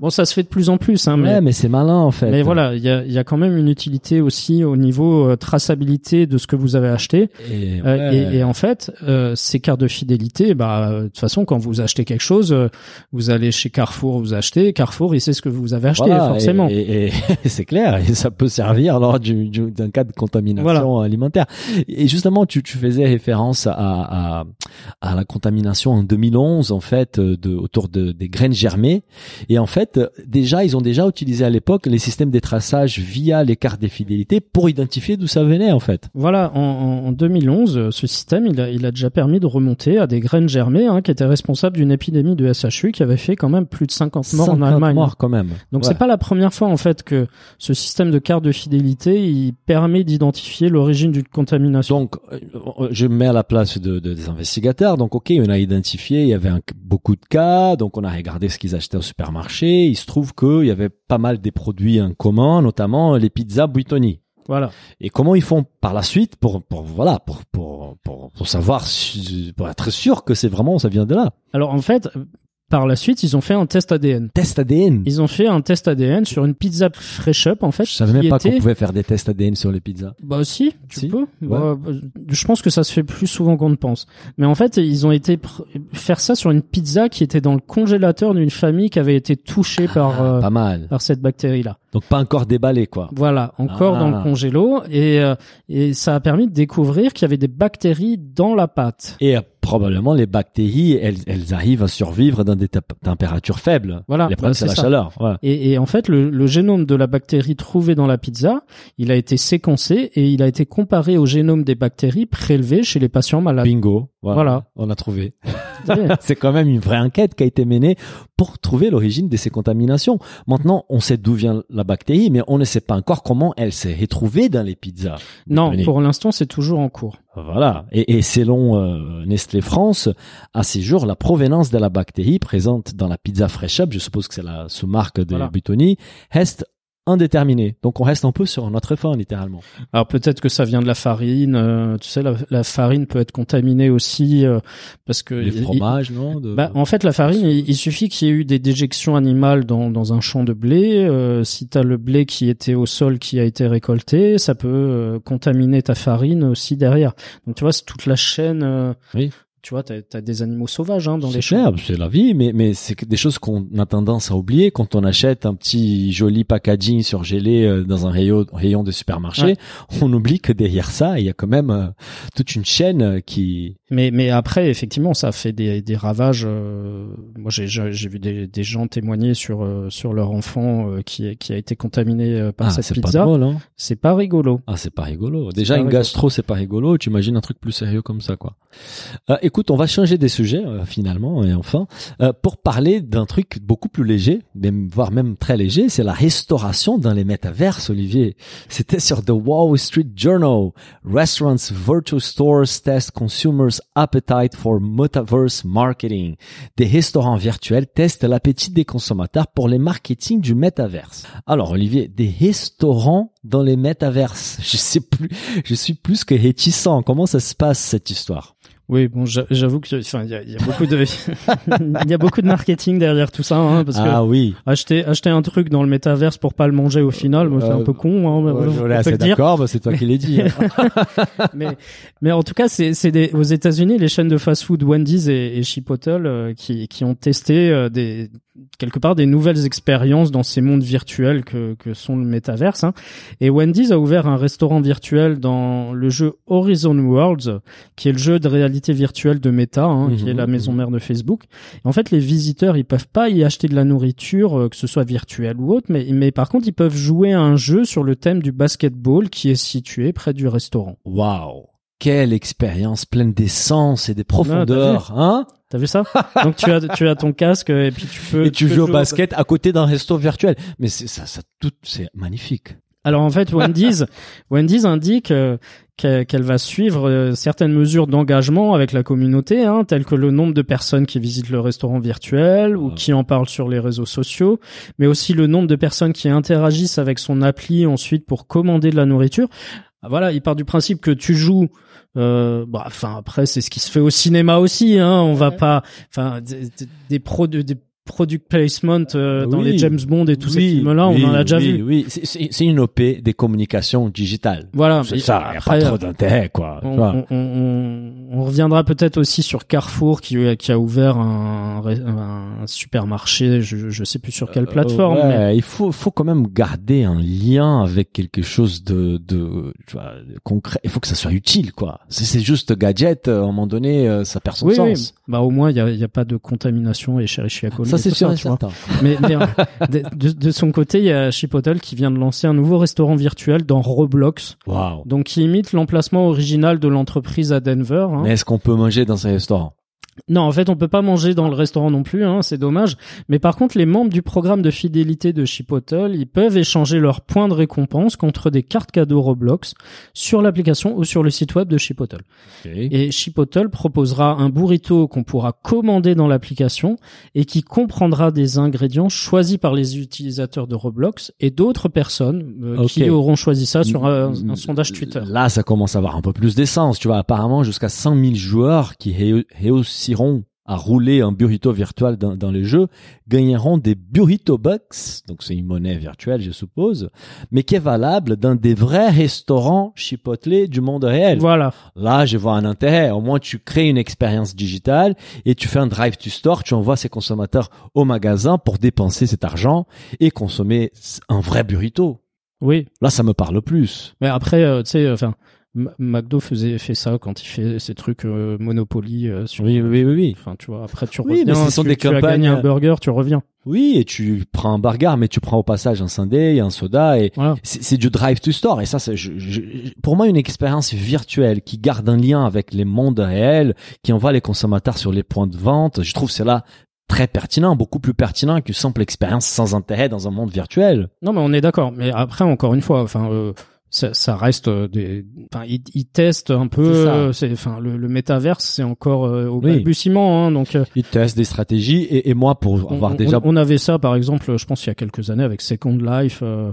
Speaker 1: Bon ça se fait de plus en plus, hein, mais
Speaker 2: Ouais, mais c'est malin en fait.
Speaker 1: mais voilà il y a il y a quand même une utilité aussi au niveau euh, traçabilité de ce que vous avez acheté.
Speaker 2: Et,
Speaker 1: Euh, et, et en fait, euh, ces cartes de fidélité, bah, euh, de toute façon, quand vous achetez quelque chose, euh, vous allez chez Carrefour, vous achetez. Carrefour, il sait ce que vous avez acheté,
Speaker 2: Voilà,
Speaker 1: forcément.
Speaker 2: Et, et- et c'est clair, et ça peut servir lors du- du- d'un cas de contamination alimentaire. Et justement, tu, tu faisais référence à, à, à la contamination en 2011, en fait, de, autour de, des graines germées. Et en fait, euh, déjà, ils ont déjà utilisé à l'époque les systèmes de traçage via les cartes de fidélité pour identifier d'où ça venait, en fait.
Speaker 1: Voilà, en, en- en 2011, euh, ce système, il a, il a déjà permis de remonter à des graines germées hein, qui étaient responsables d'une épidémie de SHU qui avait fait quand même plus de 50 morts en
Speaker 2: 50
Speaker 1: Allemagne.
Speaker 2: morts quand même.
Speaker 1: Donc
Speaker 2: Ouais.
Speaker 1: c'est pas la première fois en fait que ce système de carte de fidélité, il permet d'identifier l'origine d'une contamination.
Speaker 2: Donc, euh, je me mets à la place de, de- des investigateurs. Donc, ok, on a identifié, il y avait un- beaucoup de cas. Donc, on a regardé ce qu'ils achetaient au supermarché. Il se trouve qu'il y avait pas mal des produits en commun, notamment les pizzas Buitoni.
Speaker 1: Voilà.
Speaker 2: Et comment ils font par la suite pour, pour voilà, pour, pour, pour, pour savoir, pour être sûr que c'est vraiment, ça vient de là?
Speaker 1: Alors en fait, par la suite, ils ont fait un test ADN.
Speaker 2: Test ADN.
Speaker 1: Ils ont fait un test ADN sur une pizza Fresh Up en fait.
Speaker 2: Je savais même pas
Speaker 1: était...
Speaker 2: qu'on pouvait faire des tests ADN sur les pizzas.
Speaker 1: Bah si, tu
Speaker 2: Si,
Speaker 1: peux. Bah, bah, je pense que ça se fait plus souvent qu'on ne pense. Mais en fait, ils ont été pr- faire ça sur une pizza qui était dans le congélateur d'une famille qui avait été touchée par euh,
Speaker 2: Pas mal.
Speaker 1: par cette bactérie-là.
Speaker 2: Donc, pas encore déballé, quoi.
Speaker 1: Voilà, encore
Speaker 2: Ah.
Speaker 1: dans le congélo et euh, et ça a permis de découvrir qu'il y avait des bactéries dans la pâte.
Speaker 2: Et euh, probablement les bactéries, elles, elles arrivent à survivre dans des températures faibles.
Speaker 1: Voilà,
Speaker 2: Le problème,
Speaker 1: bah,
Speaker 2: c'est la
Speaker 1: ça.
Speaker 2: chaleur. Voilà.
Speaker 1: Et, et en fait, le, le génome de la bactérie trouvée dans la pizza, il a été séquencé et il a été comparé au génome des bactéries prélevées chez les patients malades.
Speaker 2: Bingo. Voilà.
Speaker 1: Voilà.
Speaker 2: On a trouvé. c'est quand même une vraie enquête qui a été menée pour trouver l'origine de ces contaminations. Maintenant, on sait d'où vient la bactérie, mais on ne sait pas encore comment elle s'est retrouvée dans les pizzas.
Speaker 1: non, pour l'instant, c'est toujours en cours.
Speaker 2: Voilà. Et, et selon euh, Nestlé France, à ces jours, la provenance de la bactérie présente dans la pizza Fresh Up, je suppose que c'est la sous-marque de
Speaker 1: Voilà.
Speaker 2: Buitoni, reste indéterminée. Donc on reste un peu sur notre fin, littéralement.
Speaker 1: Alors peut-être que ça vient de la farine. euh, tu sais, la, la farine peut être contaminée aussi euh, parce que
Speaker 2: Les
Speaker 1: il-
Speaker 2: fromages, non de-
Speaker 1: Bah, en fait, la farine, il, il suffit qu'il y ait eu des déjections animales dans, dans un champ de blé. Euh, si tu as le blé qui était au sol qui a été récolté, ça peut contaminer ta farine aussi derrière. Donc tu vois, c'est toute la chaîne.
Speaker 2: Oui.
Speaker 1: Tu vois, tu as, des animaux sauvages hein, dans les champs.
Speaker 2: c'est la vie, mais, mais c'est des choses qu'on a tendance à oublier quand on achète un petit joli packaging surgelé euh, dans un rayon, rayon de supermarché.
Speaker 1: Ouais.
Speaker 2: On oublie que derrière ça, il y a quand même euh, toute une chaîne euh, qui...
Speaker 1: Mais, mais après, effectivement, ça fait des, des ravages. euh, moi, j'ai j'ai vu des, des gens témoigner sur euh, sur leur enfant euh, qui, qui a été contaminé euh, par
Speaker 2: Ah,
Speaker 1: cette
Speaker 2: c'est pas
Speaker 1: pizza.
Speaker 2: drôle, hein
Speaker 1: C'est pas rigolo.
Speaker 2: Ah, c'est pas rigolo. Déjà,
Speaker 1: pas
Speaker 2: une
Speaker 1: rigolo.
Speaker 2: gastro, c'est pas rigolo. Tu imagines un truc plus sérieux comme ça, quoi. Euh, écoute, on va changer des sujets, euh, finalement, et enfin, euh, pour parler d'un truc beaucoup plus léger, même, voire même très léger, c'est la restauration dans les métaverses, Olivier. C'était sur The Wall Street Journal. Restaurants Virtual Stores Test Consumers Appetite for Metaverse Marketing. Des restaurants virtuels testent l'appétit des consommateurs pour les marketing du métaverse. Alors, Olivier, des restaurants dans les métaverses. Je sais plus, je suis plus que réticent. Comment ça se passe, cette histoire?
Speaker 1: Oui, bon, j'a- j'avoue que, enfin, il y a, il y a beaucoup de, il y a beaucoup de marketing derrière tout ça, hein, parce que
Speaker 2: ah oui.
Speaker 1: acheter, acheter un truc dans le métaverse pour pas le manger au final, moi, c'est
Speaker 2: Euh,
Speaker 1: un peu con, hein,
Speaker 2: Ouais, l'ai assez
Speaker 1: dire.
Speaker 2: d'accord, bah, c'est toi qui l'as dit.
Speaker 1: mais, mais en tout cas, c'est, c'est des, aux États-Unis, les chaînes de fast-food Wendy's et, et Chipotle euh, qui, qui ont testé euh, des, quelque part des nouvelles expériences dans ces mondes virtuels que, que sont le métaverse. Hein. Et Wendy's a ouvert un restaurant virtuel dans le jeu Horizon Worlds, qui est le jeu de réalité virtuelle de Meta, hein, qui
Speaker 2: Mhm,
Speaker 1: est la maison
Speaker 2: mhm.
Speaker 1: mère de Facebook. Et en fait, les visiteurs, ils peuvent pas y acheter de la nourriture, euh, que ce soit virtuel ou autre, mais, mais par contre, ils peuvent jouer à un jeu sur le thème du basketball qui est situé près du restaurant.
Speaker 2: Waouh Quelle expérience pleine d'essence et des profondeurs, hein
Speaker 1: T'as vu ça? Donc tu as tu as ton casque et puis tu peux
Speaker 2: Et tu
Speaker 1: peux
Speaker 2: joues au basket à côté d'un resto virtuel. Mais c'est ça, ça tout, c'est magnifique.
Speaker 1: Alors en fait, Wendy's, Wendy's indique euh, qu'elle qu'elle va suivre euh, certaines mesures d'engagement avec la communauté, hein, telles que le nombre de personnes qui visitent le restaurant virtuel ou
Speaker 2: Ah.
Speaker 1: qui en parlent sur les réseaux sociaux, mais aussi le nombre de personnes qui interagissent avec son appli ensuite pour commander de la nourriture. Ah, Voilà, il part du principe que tu joues. Euh, bah, enfin après c'est ce qui se fait au cinéma aussi. Hein, on va pas, enfin des, des, des des product placement euh, dans
Speaker 2: Oui.
Speaker 1: les James Bond et tous ces
Speaker 2: Oui,
Speaker 1: films-là,
Speaker 2: oui,
Speaker 1: on en a déjà vu.
Speaker 2: Oui, c'est- une OP des communications digitales.
Speaker 1: Voilà.
Speaker 2: C'est ça, il n'y a pas trop d'intérêt, quoi.
Speaker 1: on,
Speaker 2: vois.
Speaker 1: on, on- on reviendra peut-être aussi sur Carrefour qui, qui a ouvert un, un supermarché, je, je sais plus sur quelle plateforme.
Speaker 2: Euh,
Speaker 1: mais-
Speaker 2: il faut, faut quand même garder un lien avec quelque chose de, de, tu vois, de concret. Il faut que ça soit utile, quoi. Si c'est juste gadget, euh, à un moment donné, euh, ça perd son sens.
Speaker 1: Bah au moins il y a, il y a pas de contamination et Cherichia coli.
Speaker 2: Ça, c'est sûr.
Speaker 1: Mais, mais, euh, de, de- de son côté, il y a Chipotle qui vient de lancer un nouveau restaurant virtuel dans Roblox,
Speaker 2: Waouh.
Speaker 1: donc qui imite l'emplacement original de l'entreprise à Denver. hein.
Speaker 2: Mais est-ce qu'on peut manger dans un restaurant?
Speaker 1: Non, en fait, on peut pas manger dans le restaurant non plus, hein, c'est dommage. Mais par contre, les membres du programme de fidélité de Chipotle, ils peuvent échanger leurs points de récompense contre des cartes cadeaux Roblox sur l'application ou sur le site web de Chipotle. Et Chipotle proposera un burrito qu'on pourra commander dans l'application et qui comprendra des ingrédients choisis par les utilisateurs de Roblox et d'autres personnes euh, qui auront choisi ça sur un, un sondage Twitter.
Speaker 2: Là, ça commence à avoir un peu plus d'essence. Tu vois, apparemment, jusqu'à 100 000 joueurs qui ré- réussiront à rouler un burrito virtuel dans, dans les jeux gagneront des burrito bucks. Donc, c'est une monnaie virtuelle, je suppose, mais qui est valable dans des vrais restaurants chipotlés du monde réel.
Speaker 1: Voilà.
Speaker 2: Là, je vois un intérêt. Au moins, tu crées une expérience digitale et tu fais un drive to store. Tu envoies ces consommateurs au magasin pour dépenser cet argent et consommer un vrai burrito.
Speaker 1: Oui.
Speaker 2: Là, ça me parle plus.
Speaker 1: Mais après, euh, tu sais, euh, enfin, M- McDo faisait fait ça quand il fait ses trucs euh, Monopoly euh, sur.
Speaker 2: Oui, oui, oui, oui.
Speaker 1: Enfin, tu vois, après tu
Speaker 2: Oui,
Speaker 1: reviens.
Speaker 2: mais ce sont
Speaker 1: tu,
Speaker 2: des
Speaker 1: tu
Speaker 2: campagnes-
Speaker 1: un burger, tu reviens.
Speaker 2: Oui, et tu prends un burger, mais tu prends au passage un sundae, un soda, et
Speaker 1: Voilà.
Speaker 2: c'est c'est du drive to store. Et ça, c'est je- je- pour moi une expérience virtuelle qui garde un lien avec les mondes réels, qui envoie les consommateurs sur les points de vente. Je trouve cela très pertinent, beaucoup plus pertinent qu'une simple expérience sans intérêt dans un monde virtuel.
Speaker 1: Non, mais on est d'accord. Mais après, encore une fois, enfin. Euh, ça, ça reste euh, des. Enfin, ils, ils testent un peu.
Speaker 2: C'est
Speaker 1: euh, C'est, enfin, le, le métaverse, c'est encore euh, au
Speaker 2: Oui.
Speaker 1: balbutiement. Hein, donc, euh,
Speaker 2: Ils testent des stratégies, et, et moi, pour avoir
Speaker 1: on-
Speaker 2: déjà...
Speaker 1: on avait ça, par exemple, je pense il y a quelques années avec Second Life. Euh,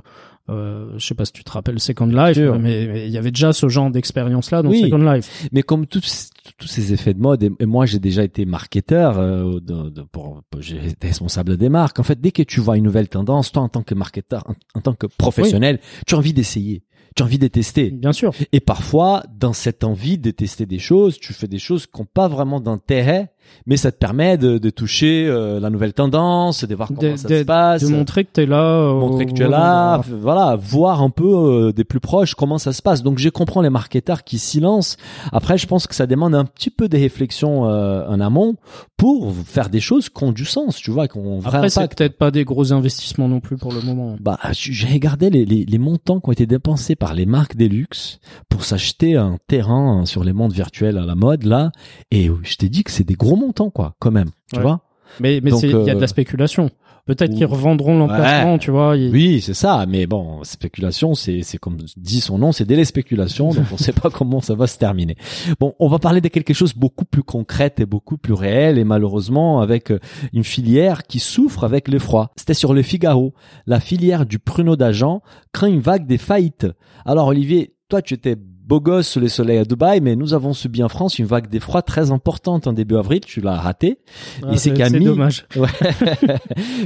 Speaker 1: euh, je sais pas si tu te rappelles Second Life, mais mais il y avait déjà ce genre d'expérience là dans
Speaker 2: Oui.
Speaker 1: Second Life.
Speaker 2: Mais comme tous tous ces effets de mode, et, et moi j'ai déjà été marketeur, euh, de, de- pour, pour- j'ai été responsable des marques. En fait, dès que tu vois une nouvelle tendance, toi en tant que marketeur, en, en tant que professionnel, tu as envie d'essayer, tu as envie de.
Speaker 1: Bien sûr.
Speaker 2: Et parfois, dans cette envie de tester des choses, tu fais des choses qui n'ont pas vraiment d'intérêt, mais ça te permet de, de toucher euh, la nouvelle tendance, de voir comment
Speaker 1: De-
Speaker 2: ça
Speaker 1: de-
Speaker 2: se passe.
Speaker 1: De montrer que t'es là. euh,
Speaker 2: montrer que tu es là, voilà, voir un peu euh, des plus proches comment ça se passe. Donc je comprends les marketeurs qui s'y lancent. Après, je pense que ça demande un petit peu des réflexions euh, en amont pour faire des choses qui ont du sens, tu vois, qui ont vrai
Speaker 1: Après, c'est peut-être pas des gros investissements non plus pour le moment.
Speaker 2: Bah, j'ai regardé les, les, les montants qui ont été dépensés par les marques des luxe pour s'acheter un terrain sur les mondes virtuels à la mode là, et je t'ai dit que c'est des gros montants quoi, quand même, tu
Speaker 1: Ouais.
Speaker 2: vois.
Speaker 1: Mais mais il y a de
Speaker 2: euh,
Speaker 1: la spéculation. Peut-être qu'ils revendront l'emplacement, tu vois. ils-
Speaker 2: Oui, c'est ça. Mais bon, spéculation, c'est c'est comme dit son nom, c'est dès les spéculations, donc on sait pas comment ça va se terminer. Bon, on va parler de quelque chose beaucoup plus concret et beaucoup plus réel, et malheureusement avec euh, une filière qui souffre avec le froid. C'était sur le Figaro, la filière du pruneau d'agent craint une vague des faillites. Alors Olivier, toi tu étais beau gosse sous les soleils à Dubaï, mais nous avons subi en France une vague des froids très importante en début avril. Tu l'as raté.
Speaker 1: Ah,
Speaker 2: Et c'est Camille-
Speaker 1: dommage.
Speaker 2: Ouais.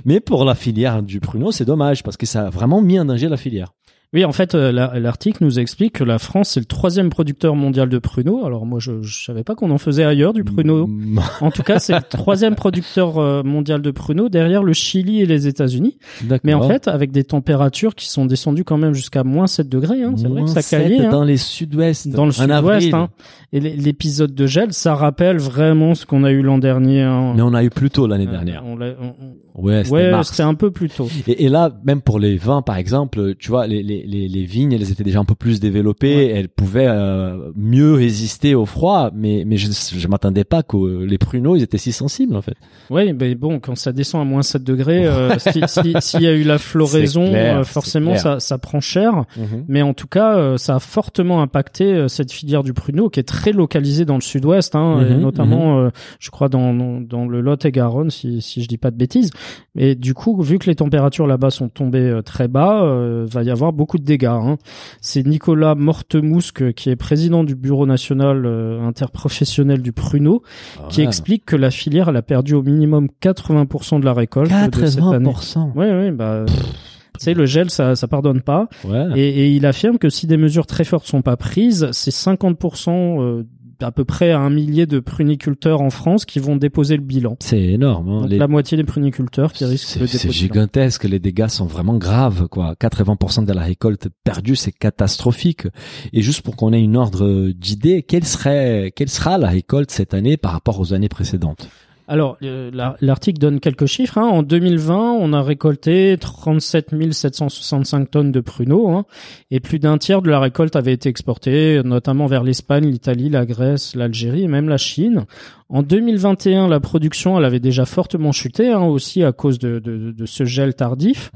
Speaker 2: Mais pour la filière du pruneau, c'est dommage parce que ça a vraiment mis en danger la filière.
Speaker 1: Oui, en fait, euh, la- l'article nous explique que la France est le troisième producteur mondial de pruneaux. Alors moi, je, je savais pas qu'on en faisait ailleurs du pruneau.
Speaker 2: Mm,
Speaker 1: En tout cas, c'est le troisième producteur euh, mondial de pruneaux derrière le Chili et les États-Unis. Mais en fait, avec des températures qui sont descendues quand même jusqu'à moins 7 degrés. Hein. C'est vrai que ça caillait. hein.
Speaker 2: dans les sud-ouest.
Speaker 1: dans le sud-ouest. Hein. Et l'épisode de gel, ça rappelle vraiment ce qu'on a eu l'an dernier. Hein.
Speaker 2: Mais on a eu plus tôt l'année
Speaker 1: Euh,
Speaker 2: dernière.
Speaker 1: l'a- on- on-
Speaker 2: Ouais, c'était
Speaker 1: Ouais, un peu plus tôt.
Speaker 2: Et, et là, même pour les vins, par exemple, tu vois, les, les, les, les vignes, elles étaient déjà un peu plus développées, elles pouvaient euh, mieux résister au froid, mais, mais je, je m'attendais pas que les pruneaux, ils étaient si sensibles, en fait.
Speaker 1: Oui, mais bon, quand ça descend à moins 7 degrés, euh, si- si- s'il y a eu la floraison,
Speaker 2: clair,
Speaker 1: euh, forcément, ça, ça prend cher. Mais en tout cas, euh, ça a fortement impacté euh, cette filière du pruneau qui est très localisée dans le sud-ouest, hein, et
Speaker 2: Mhm,
Speaker 1: notamment, euh, je crois, dans, dans, dans le Lot-et-Garonne, si, si je dis pas de bêtises. Et du coup, vu que les températures là-bas sont tombées euh, très bas, euh, va y avoir beaucoup de dégâts. hein. C'est Nicolas Mortemousque, qui est président du Bureau national euh, interprofessionnel du pruneau, qui
Speaker 2: Ouais.
Speaker 1: explique que la filière elle a perdu au minimum 80% de la récolte de cette année.
Speaker 2: 80%.
Speaker 1: Oui, oui, bah... Tu sais, le gel, ça, ça pardonne pas.
Speaker 2: Ouais.
Speaker 1: Et, et il affirme que si des mesures très fortes sont pas prises, c'est 50% euh, à peu près un millier de pruniculteurs en France qui vont déposer le bilan.
Speaker 2: C'est énorme. Hein.
Speaker 1: Donc
Speaker 2: Les-
Speaker 1: la moitié des pruniculteurs qui risquent de déposer.
Speaker 2: c'est gigantesque, les dégâts sont vraiment graves, quoi. 80% de la récolte perdue, c'est catastrophique. Et juste pour qu'on ait une ordre d'idée, quelle serait, quelle sera la récolte cette année par rapport aux années précédentes?
Speaker 1: Alors, euh, la- l'article donne quelques chiffres. hein. En 2020, on a récolté 37 765 tonnes de pruneaux, hein, et plus d'un tiers de la récolte avait été exportée, notamment vers l'Espagne, l'Italie, la Grèce, l'Algérie et même la Chine. En 2021, la production, elle avait déjà fortement chuté, hein, aussi à cause de, de, de ce gel tardif.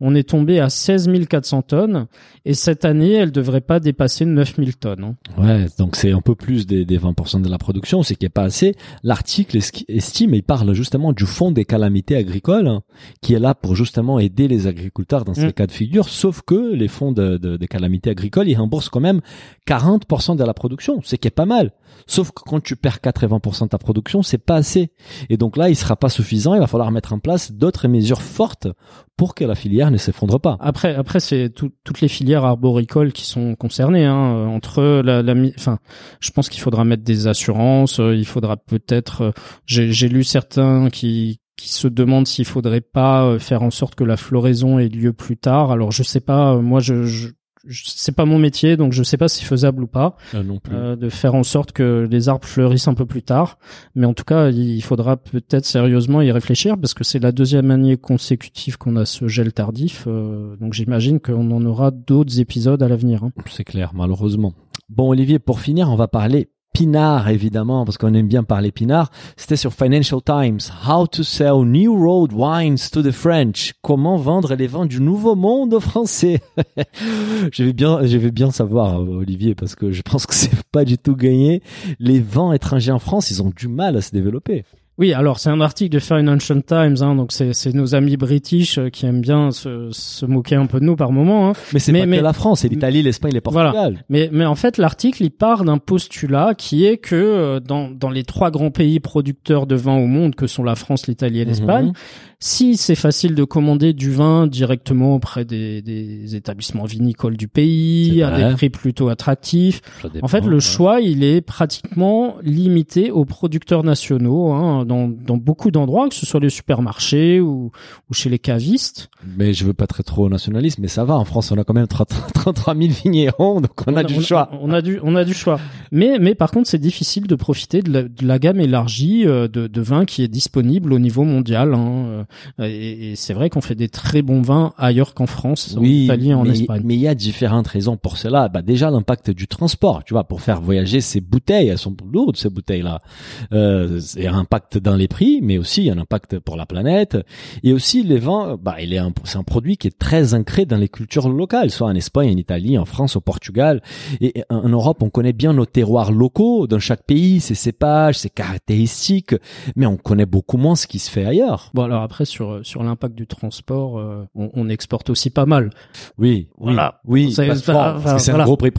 Speaker 1: On est tombé à 16 400 tonnes, et cette année, elle devrait pas dépasser 9 000 tonnes.
Speaker 2: Ouais, donc c'est un peu plus des, des 20% de la production, c'est qui est pas assez. L'article estime, et il parle justement du fonds des calamités agricoles, hein, qui est là pour justement aider les agriculteurs dans ces
Speaker 1: Mm.
Speaker 2: cas de figure, sauf que les fonds de, de- des calamités agricoles, ils remboursent quand même 40% de la production, c'est qui est pas mal. Sauf que quand tu perds 80% de ta production, c'est pas assez. Et donc là, il sera pas suffisant, il va falloir mettre en place d'autres mesures fortes pour que la filière ne s'effondre pas.
Speaker 1: Après, après c'est tout- toutes les filières arboricoles qui sont concernées. Hein, entre la, la, enfin, je pense qu'il faudra mettre des assurances. euh, il faudra peut-être. euh, J'ai lu certains qui qui se demandent s'il faudrait pas euh, faire en sorte que la floraison ait lieu plus tard. Alors je sais pas. Moi, je, je- c'est pas mon métier, donc je sais pas si faisable ou pas
Speaker 2: non plus.
Speaker 1: euh, de faire en sorte que les arbres fleurissent un peu plus tard. Mais en tout cas, il faudra peut-être sérieusement y réfléchir parce que c'est la deuxième année consécutive qu'on a ce gel tardif. euh, donc j'imagine qu'on en aura d'autres épisodes à l'avenir. hein.
Speaker 2: C'est clair, malheureusement. Bon, Olivier, pour finir, on va parler Pinard, évidemment, parce qu'on aime bien parler Pinard. C'était sur Financial Times. How to sell new road wines to the French. Comment vendre les vins du nouveau monde aux Français. je vais bien, je vais bien savoir, Olivier, parce que je pense que c'est pas du tout gagné. Les vins étrangers en France, ils ont du mal à se développer.
Speaker 1: Oui, alors c'est un article de Financial Times, hein, donc c'est nos amis british euh, qui aiment bien se, se moquer un peu de nous par moment. Hein.
Speaker 2: Mais c'est pas
Speaker 1: mais-
Speaker 2: que la France, c'est l'Italie, l'Espagne, le
Speaker 1: Voilà.
Speaker 2: Portugal.
Speaker 1: Mais, mais en fait, l'article, il part d'un postulat qui est que euh, dans, dans les trois grands pays producteurs de vin au monde, que sont la France, l'Italie et l'Espagne,
Speaker 2: Mhm.
Speaker 1: si c'est facile de commander du vin directement auprès des, des établissements vinicoles du pays, à des prix plutôt attractifs, en fait, le
Speaker 2: ouais.
Speaker 1: choix, il est pratiquement limité aux producteurs nationaux, hein, dans, dans beaucoup d'endroits, que ce soit les supermarchés ou, ou chez les cavistes.
Speaker 2: Mais je veux pas être trop nationaliste, mais ça va. En France, on a quand même 30 33 000 vignerons, donc on, a du choix.
Speaker 1: On, a du, on a du choix. Mais, mais par contre, c'est difficile de profiter de la, de la gamme élargie euh, de, de vins qui est disponible au niveau mondial. Hein. Euh, Et, et c'est vrai qu'on fait des très bons vins ailleurs qu'en France, en Italie en
Speaker 2: mais,
Speaker 1: Espagne.
Speaker 2: mais il y a différentes raisons pour cela. Bah, déjà, l'impact du transport, tu vois, pour faire voyager ces bouteilles, elles sont lourdes, ces bouteilles-là. Euh, il y a un impact dans les prix, mais aussi un impact pour la planète. Et aussi, les vins, bah, il est un, c'est un produit qui est très ancré dans les cultures locales, soit en Espagne, en Italie, en France, au Portugal. Et en Europe, on connaît bien nos terroirs locaux dans chaque pays, ses cépages, ses caractéristiques, mais on connaît beaucoup moins ce qui se fait ailleurs.
Speaker 1: Bon alors après sur sur l'impact du transport, euh, on, on exporte aussi pas mal.
Speaker 2: Oui,
Speaker 1: Voilà.
Speaker 2: oui, parce
Speaker 1: enfin,
Speaker 2: c'est
Speaker 1: voilà.
Speaker 2: un gros prix.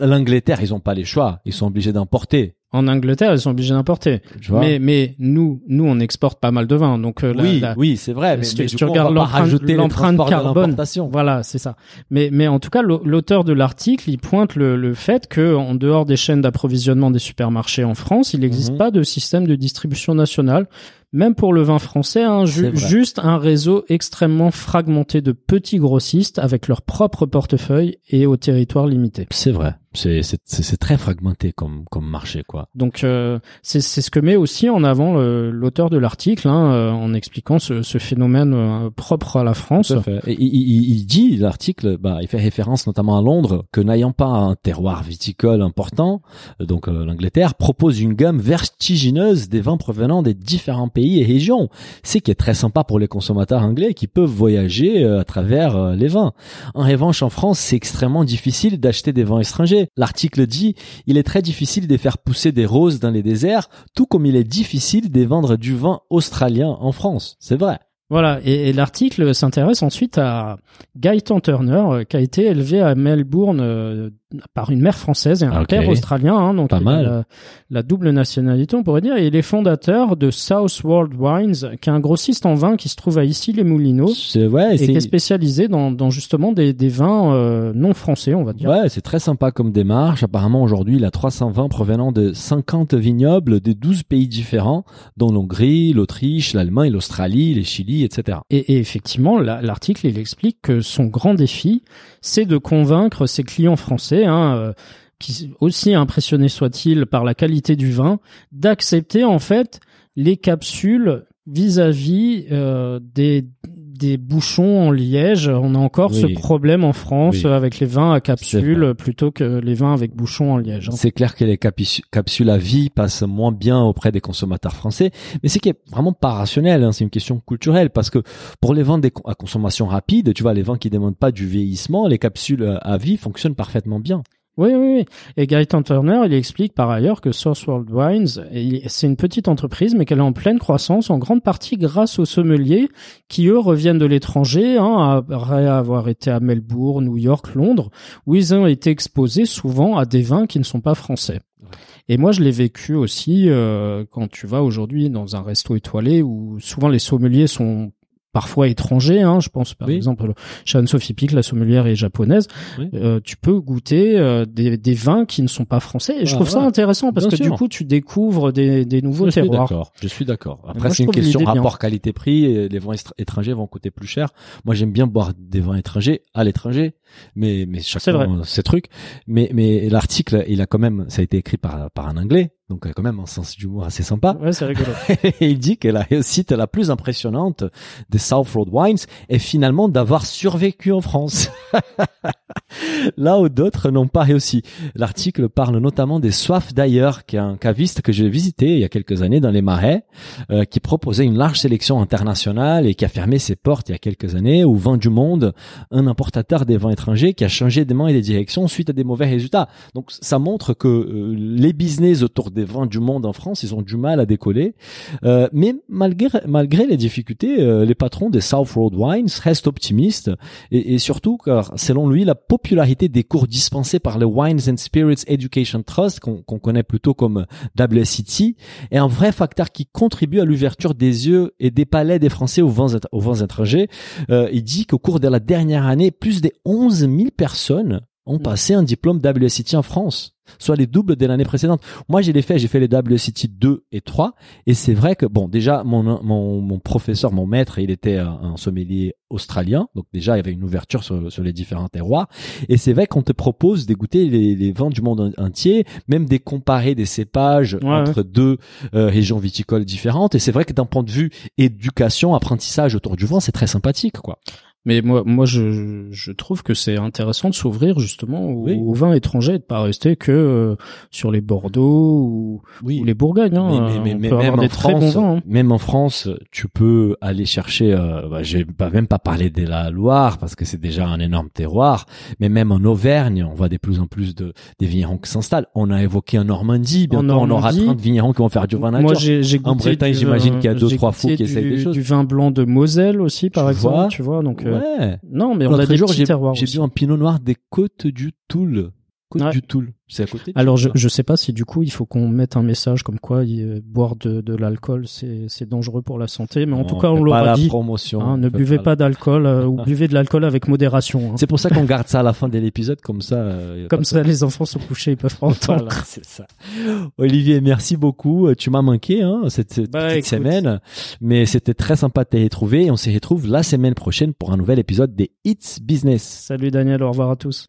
Speaker 2: L'Angleterre, ils ont pas les choix, ils sont obligés d'importer.
Speaker 1: En Angleterre, ils sont obligés d'importer. Mais, mais nous, nous, on exporte pas mal de vin. Donc, euh,
Speaker 2: oui,
Speaker 1: la-
Speaker 2: oui, c'est vrai. Mais,
Speaker 1: si
Speaker 2: mais
Speaker 1: tu
Speaker 2: coup,
Speaker 1: regardes l'empreinte- carbone. Voilà, c'est ça. Mais, mais en tout cas, l'au- l'auteur de l'article, il pointe le, le fait que, en dehors des chaînes d'approvisionnement des supermarchés en France, il n'existe
Speaker 2: Mhm.
Speaker 1: pas de système de distribution nationale. Même pour le vin français, hein, ju- juste un réseau extrêmement fragmenté de petits grossistes avec leur propre portefeuille et au territoire limité.
Speaker 2: C'est vrai. C'est très fragmenté comme comme marché quoi.
Speaker 1: Donc euh, c'est ce que met aussi en avant l'auteur de l'article hein, euh, en expliquant ce, ce phénomène euh, propre à la France.
Speaker 2: Tout à fait. Et il, il- il dit l'article, bah, il fait référence notamment à Londres, que n'ayant pas un terroir viticole important, euh, donc euh, l'Angleterre propose une gamme vertigineuse des vins provenant des différents pays et régions. C'est qui est très sympa pour les consommateurs anglais qui peuvent voyager euh, à travers euh, les vins. En revanche, en France, c'est extrêmement difficile d'acheter des vins étrangers. L'article dit, il est très difficile de faire pousser des roses dans les déserts, tout comme il est difficile de vendre du vin australien en France. C'est vrai.
Speaker 1: Voilà, et, et l'article s'intéresse ensuite à Gaëtan Turner, euh, qui a été élevé à Melbourne euh, par une mère française et un père australien, hein, donc
Speaker 2: Pas mal.
Speaker 1: La, la double nationalité, on pourrait dire. Et il est fondateur de South World Wines, qui est un grossiste en vin qui se trouve à Issy-les-Moulineaux
Speaker 2: C'est ouais,
Speaker 1: et qui est spécialisé dans, dans justement des, des vins euh, non français, on va dire.
Speaker 2: Ouais, c'est très sympa comme démarche. Apparemment, aujourd'hui, il a 320 provenant de 50 vignobles de 12 pays différents, dont l'Hongrie, l'Autriche, l'Allemagne, l'Australie, les Chili, etc.
Speaker 1: Et, effectivement, la- l'article, il explique que son grand défi, c'est de convaincre ses clients français, hein, euh, qui aussi impressionnés soient-ils par la qualité du vin, d'accepter en fait les capsules vis-à-vis euh, des des bouchons en liège. On a encore
Speaker 2: Oui.
Speaker 1: ce problème en France
Speaker 2: Oui.
Speaker 1: avec les vins à
Speaker 2: vrai.
Speaker 1: plutôt que les vins avec bouchons en liège. hein.
Speaker 2: C'est clair que les capsules à vie passent moins bien auprès des consommateurs français, mais c'est qui est vraiment pas rationnel. hein. C'est une question culturelle parce que pour les vins des- à consommation rapide, tu vois, les vins qui demandent pas du vieillissement, les capsules à vie fonctionnent parfaitement bien.
Speaker 1: Oui, oui, oui. Et Gaëtan Turner, il explique par ailleurs que Source World Wines, c'est une petite entreprise, mais qu'elle est en pleine croissance, en grande partie grâce aux sommeliers qui, eux, reviennent de l'étranger, hein, après avoir été à Melbourne, New York, Londres, où ils ont été exposés souvent à des vins qui ne sont pas français. Et moi, je l'ai vécu aussi euh, quand tu vas aujourd'hui dans un resto étoilé où souvent les sommeliers sont parfois étrangers. Hein, je pense par
Speaker 2: Oui.
Speaker 1: exemple chez Anne-Sophie Pic, la sommelière est japonaise.
Speaker 2: Oui.
Speaker 1: Euh, tu peux goûter euh, des, des vins qui ne sont pas français. Et je
Speaker 2: Ah,
Speaker 1: trouve ça intéressant parce
Speaker 2: Bien
Speaker 1: que du coup, tu découvres des, des nouveaux
Speaker 2: je
Speaker 1: terroirs.
Speaker 2: d'accord. Je suis d'accord. Après, c'est une question rapport qualité-prix. et Les vins étrangers vont coûter plus cher. Moi, j'aime bien boire des vins étrangers à l'étranger, mais mais chacun ses trucs. Mais mais l'article, il a quand même, ça a été écrit par par un anglais, donc euh, quand même un sens d'humour assez sympa.
Speaker 1: Ouais, c'est rigolo.
Speaker 2: Et il dit que la réussite la plus impressionnante des South Road Wines est finalement d'avoir survécu en France. Là où d'autres n'ont pas réussi. L'article parle notamment des Soif d'ailleurs, qui est un caviste que j'ai visité il y a quelques années dans les Marais, euh, qui proposait une large sélection internationale et qui a fermé ses portes il y a quelques années au vin du monde, un importateur des vins étrangers qui a changé des mains et des directions suite à des mauvais résultats. Donc ça montre que euh, les business autour des vins du monde en France, ils ont du mal à décoller. Euh, mais malgré malgré les difficultés, euh, les patrons des South Road Wines restent optimistes et, et surtout car selon lui la popularité des cours dispensés par le Wines and Spirits Education Trust qu'on qu'on connaît plutôt comme WSET est un vrai facteur qui contribue à l'ouverture des yeux et des palais des Français aux vins aux vins étrangers. Euh, il dit qu'au cours de la dernière année, plus de 11 000 personnes ont passé un diplôme WSET en France, soit les doubles de l'année précédente. Moi, j'ai les fait, j'ai fait les WSET 2 et 3, et c'est vrai que, bon, déjà, mon, mon, mon professeur, mon maître, il était un, sommelier australien, donc déjà, il y avait une ouverture sur, sur les différents terroirs, et c'est vrai qu'on te propose d'égoûter les, les vins du monde entier, même des comparer des cépages
Speaker 1: Ouais,
Speaker 2: entre deux euh, régions viticoles différentes, et c'est vrai que d'un point de vue éducation, apprentissage autour du vin, c'est très sympathique, quoi.
Speaker 1: Mais moi, moi, je, je trouve que c'est intéressant de s'ouvrir justement aux,
Speaker 2: Oui.
Speaker 1: aux vins étrangers, et de pas rester que euh, sur les Bordeaux ou,
Speaker 2: Oui.
Speaker 1: ou les Bourgognes. Hein.
Speaker 2: Mais, mais, mais,
Speaker 1: On
Speaker 2: mais
Speaker 1: peut
Speaker 2: même
Speaker 1: avoir
Speaker 2: en
Speaker 1: des très bons
Speaker 2: France,
Speaker 1: vins. hein.
Speaker 2: même en France, tu peux aller chercher. Euh, bah, j'ai pas même pas parlé de la Loire parce que c'est déjà un énorme terroir. Mais même en Auvergne, on voit de plus en plus de des vignerons qui s'installent. On a évoqué en Normandie. Bientôt, on aura
Speaker 1: Normandie.
Speaker 2: 30 vignerons qui vont faire du vin nature.
Speaker 1: Moi, j'ai, j'ai
Speaker 2: En
Speaker 1: goûté
Speaker 2: Bretagne,
Speaker 1: du,
Speaker 2: j'imagine
Speaker 1: euh,
Speaker 2: qu'il y a deux,
Speaker 1: j'ai
Speaker 2: trois fous qui essayent des choses.
Speaker 1: Du vin blanc de Moselle aussi, par
Speaker 2: Tu
Speaker 1: exemple,
Speaker 2: vois
Speaker 1: tu vois. Donc, euh,
Speaker 2: ouais.
Speaker 1: non, mais on a des
Speaker 2: jour,
Speaker 1: petits
Speaker 2: j'ai bu un Pinot Noir des côtes du Toul. Côte
Speaker 1: Ouais.
Speaker 2: du Toul. C'est à côté.
Speaker 1: Alors je je sais pas si du coup il faut qu'on mette un message comme quoi euh, boire de, de l'alcool c'est c'est dangereux pour la santé, mais en tout cas on l'aura
Speaker 2: la
Speaker 1: dit.
Speaker 2: promotion.
Speaker 1: hein, ne buvez pas d'alcool euh, ou buvez de l'alcool avec modération. hein.
Speaker 2: C'est pour ça qu'on garde ça à la fin de l'épisode, comme ça. euh,
Speaker 1: Comme ça les enfants sont couchés, ils peuvent pas entendre.
Speaker 2: Voilà, c'est ça. Olivier, merci beaucoup. Euh, Tu m'as manqué hein, cette, cette
Speaker 1: Bah,
Speaker 2: petite
Speaker 1: écoute.
Speaker 2: semaine, mais c'était très sympa de te retrouver et on se retrouve la semaine prochaine pour un nouvel épisode des It's Business.
Speaker 1: Salut Daniel, au revoir à tous.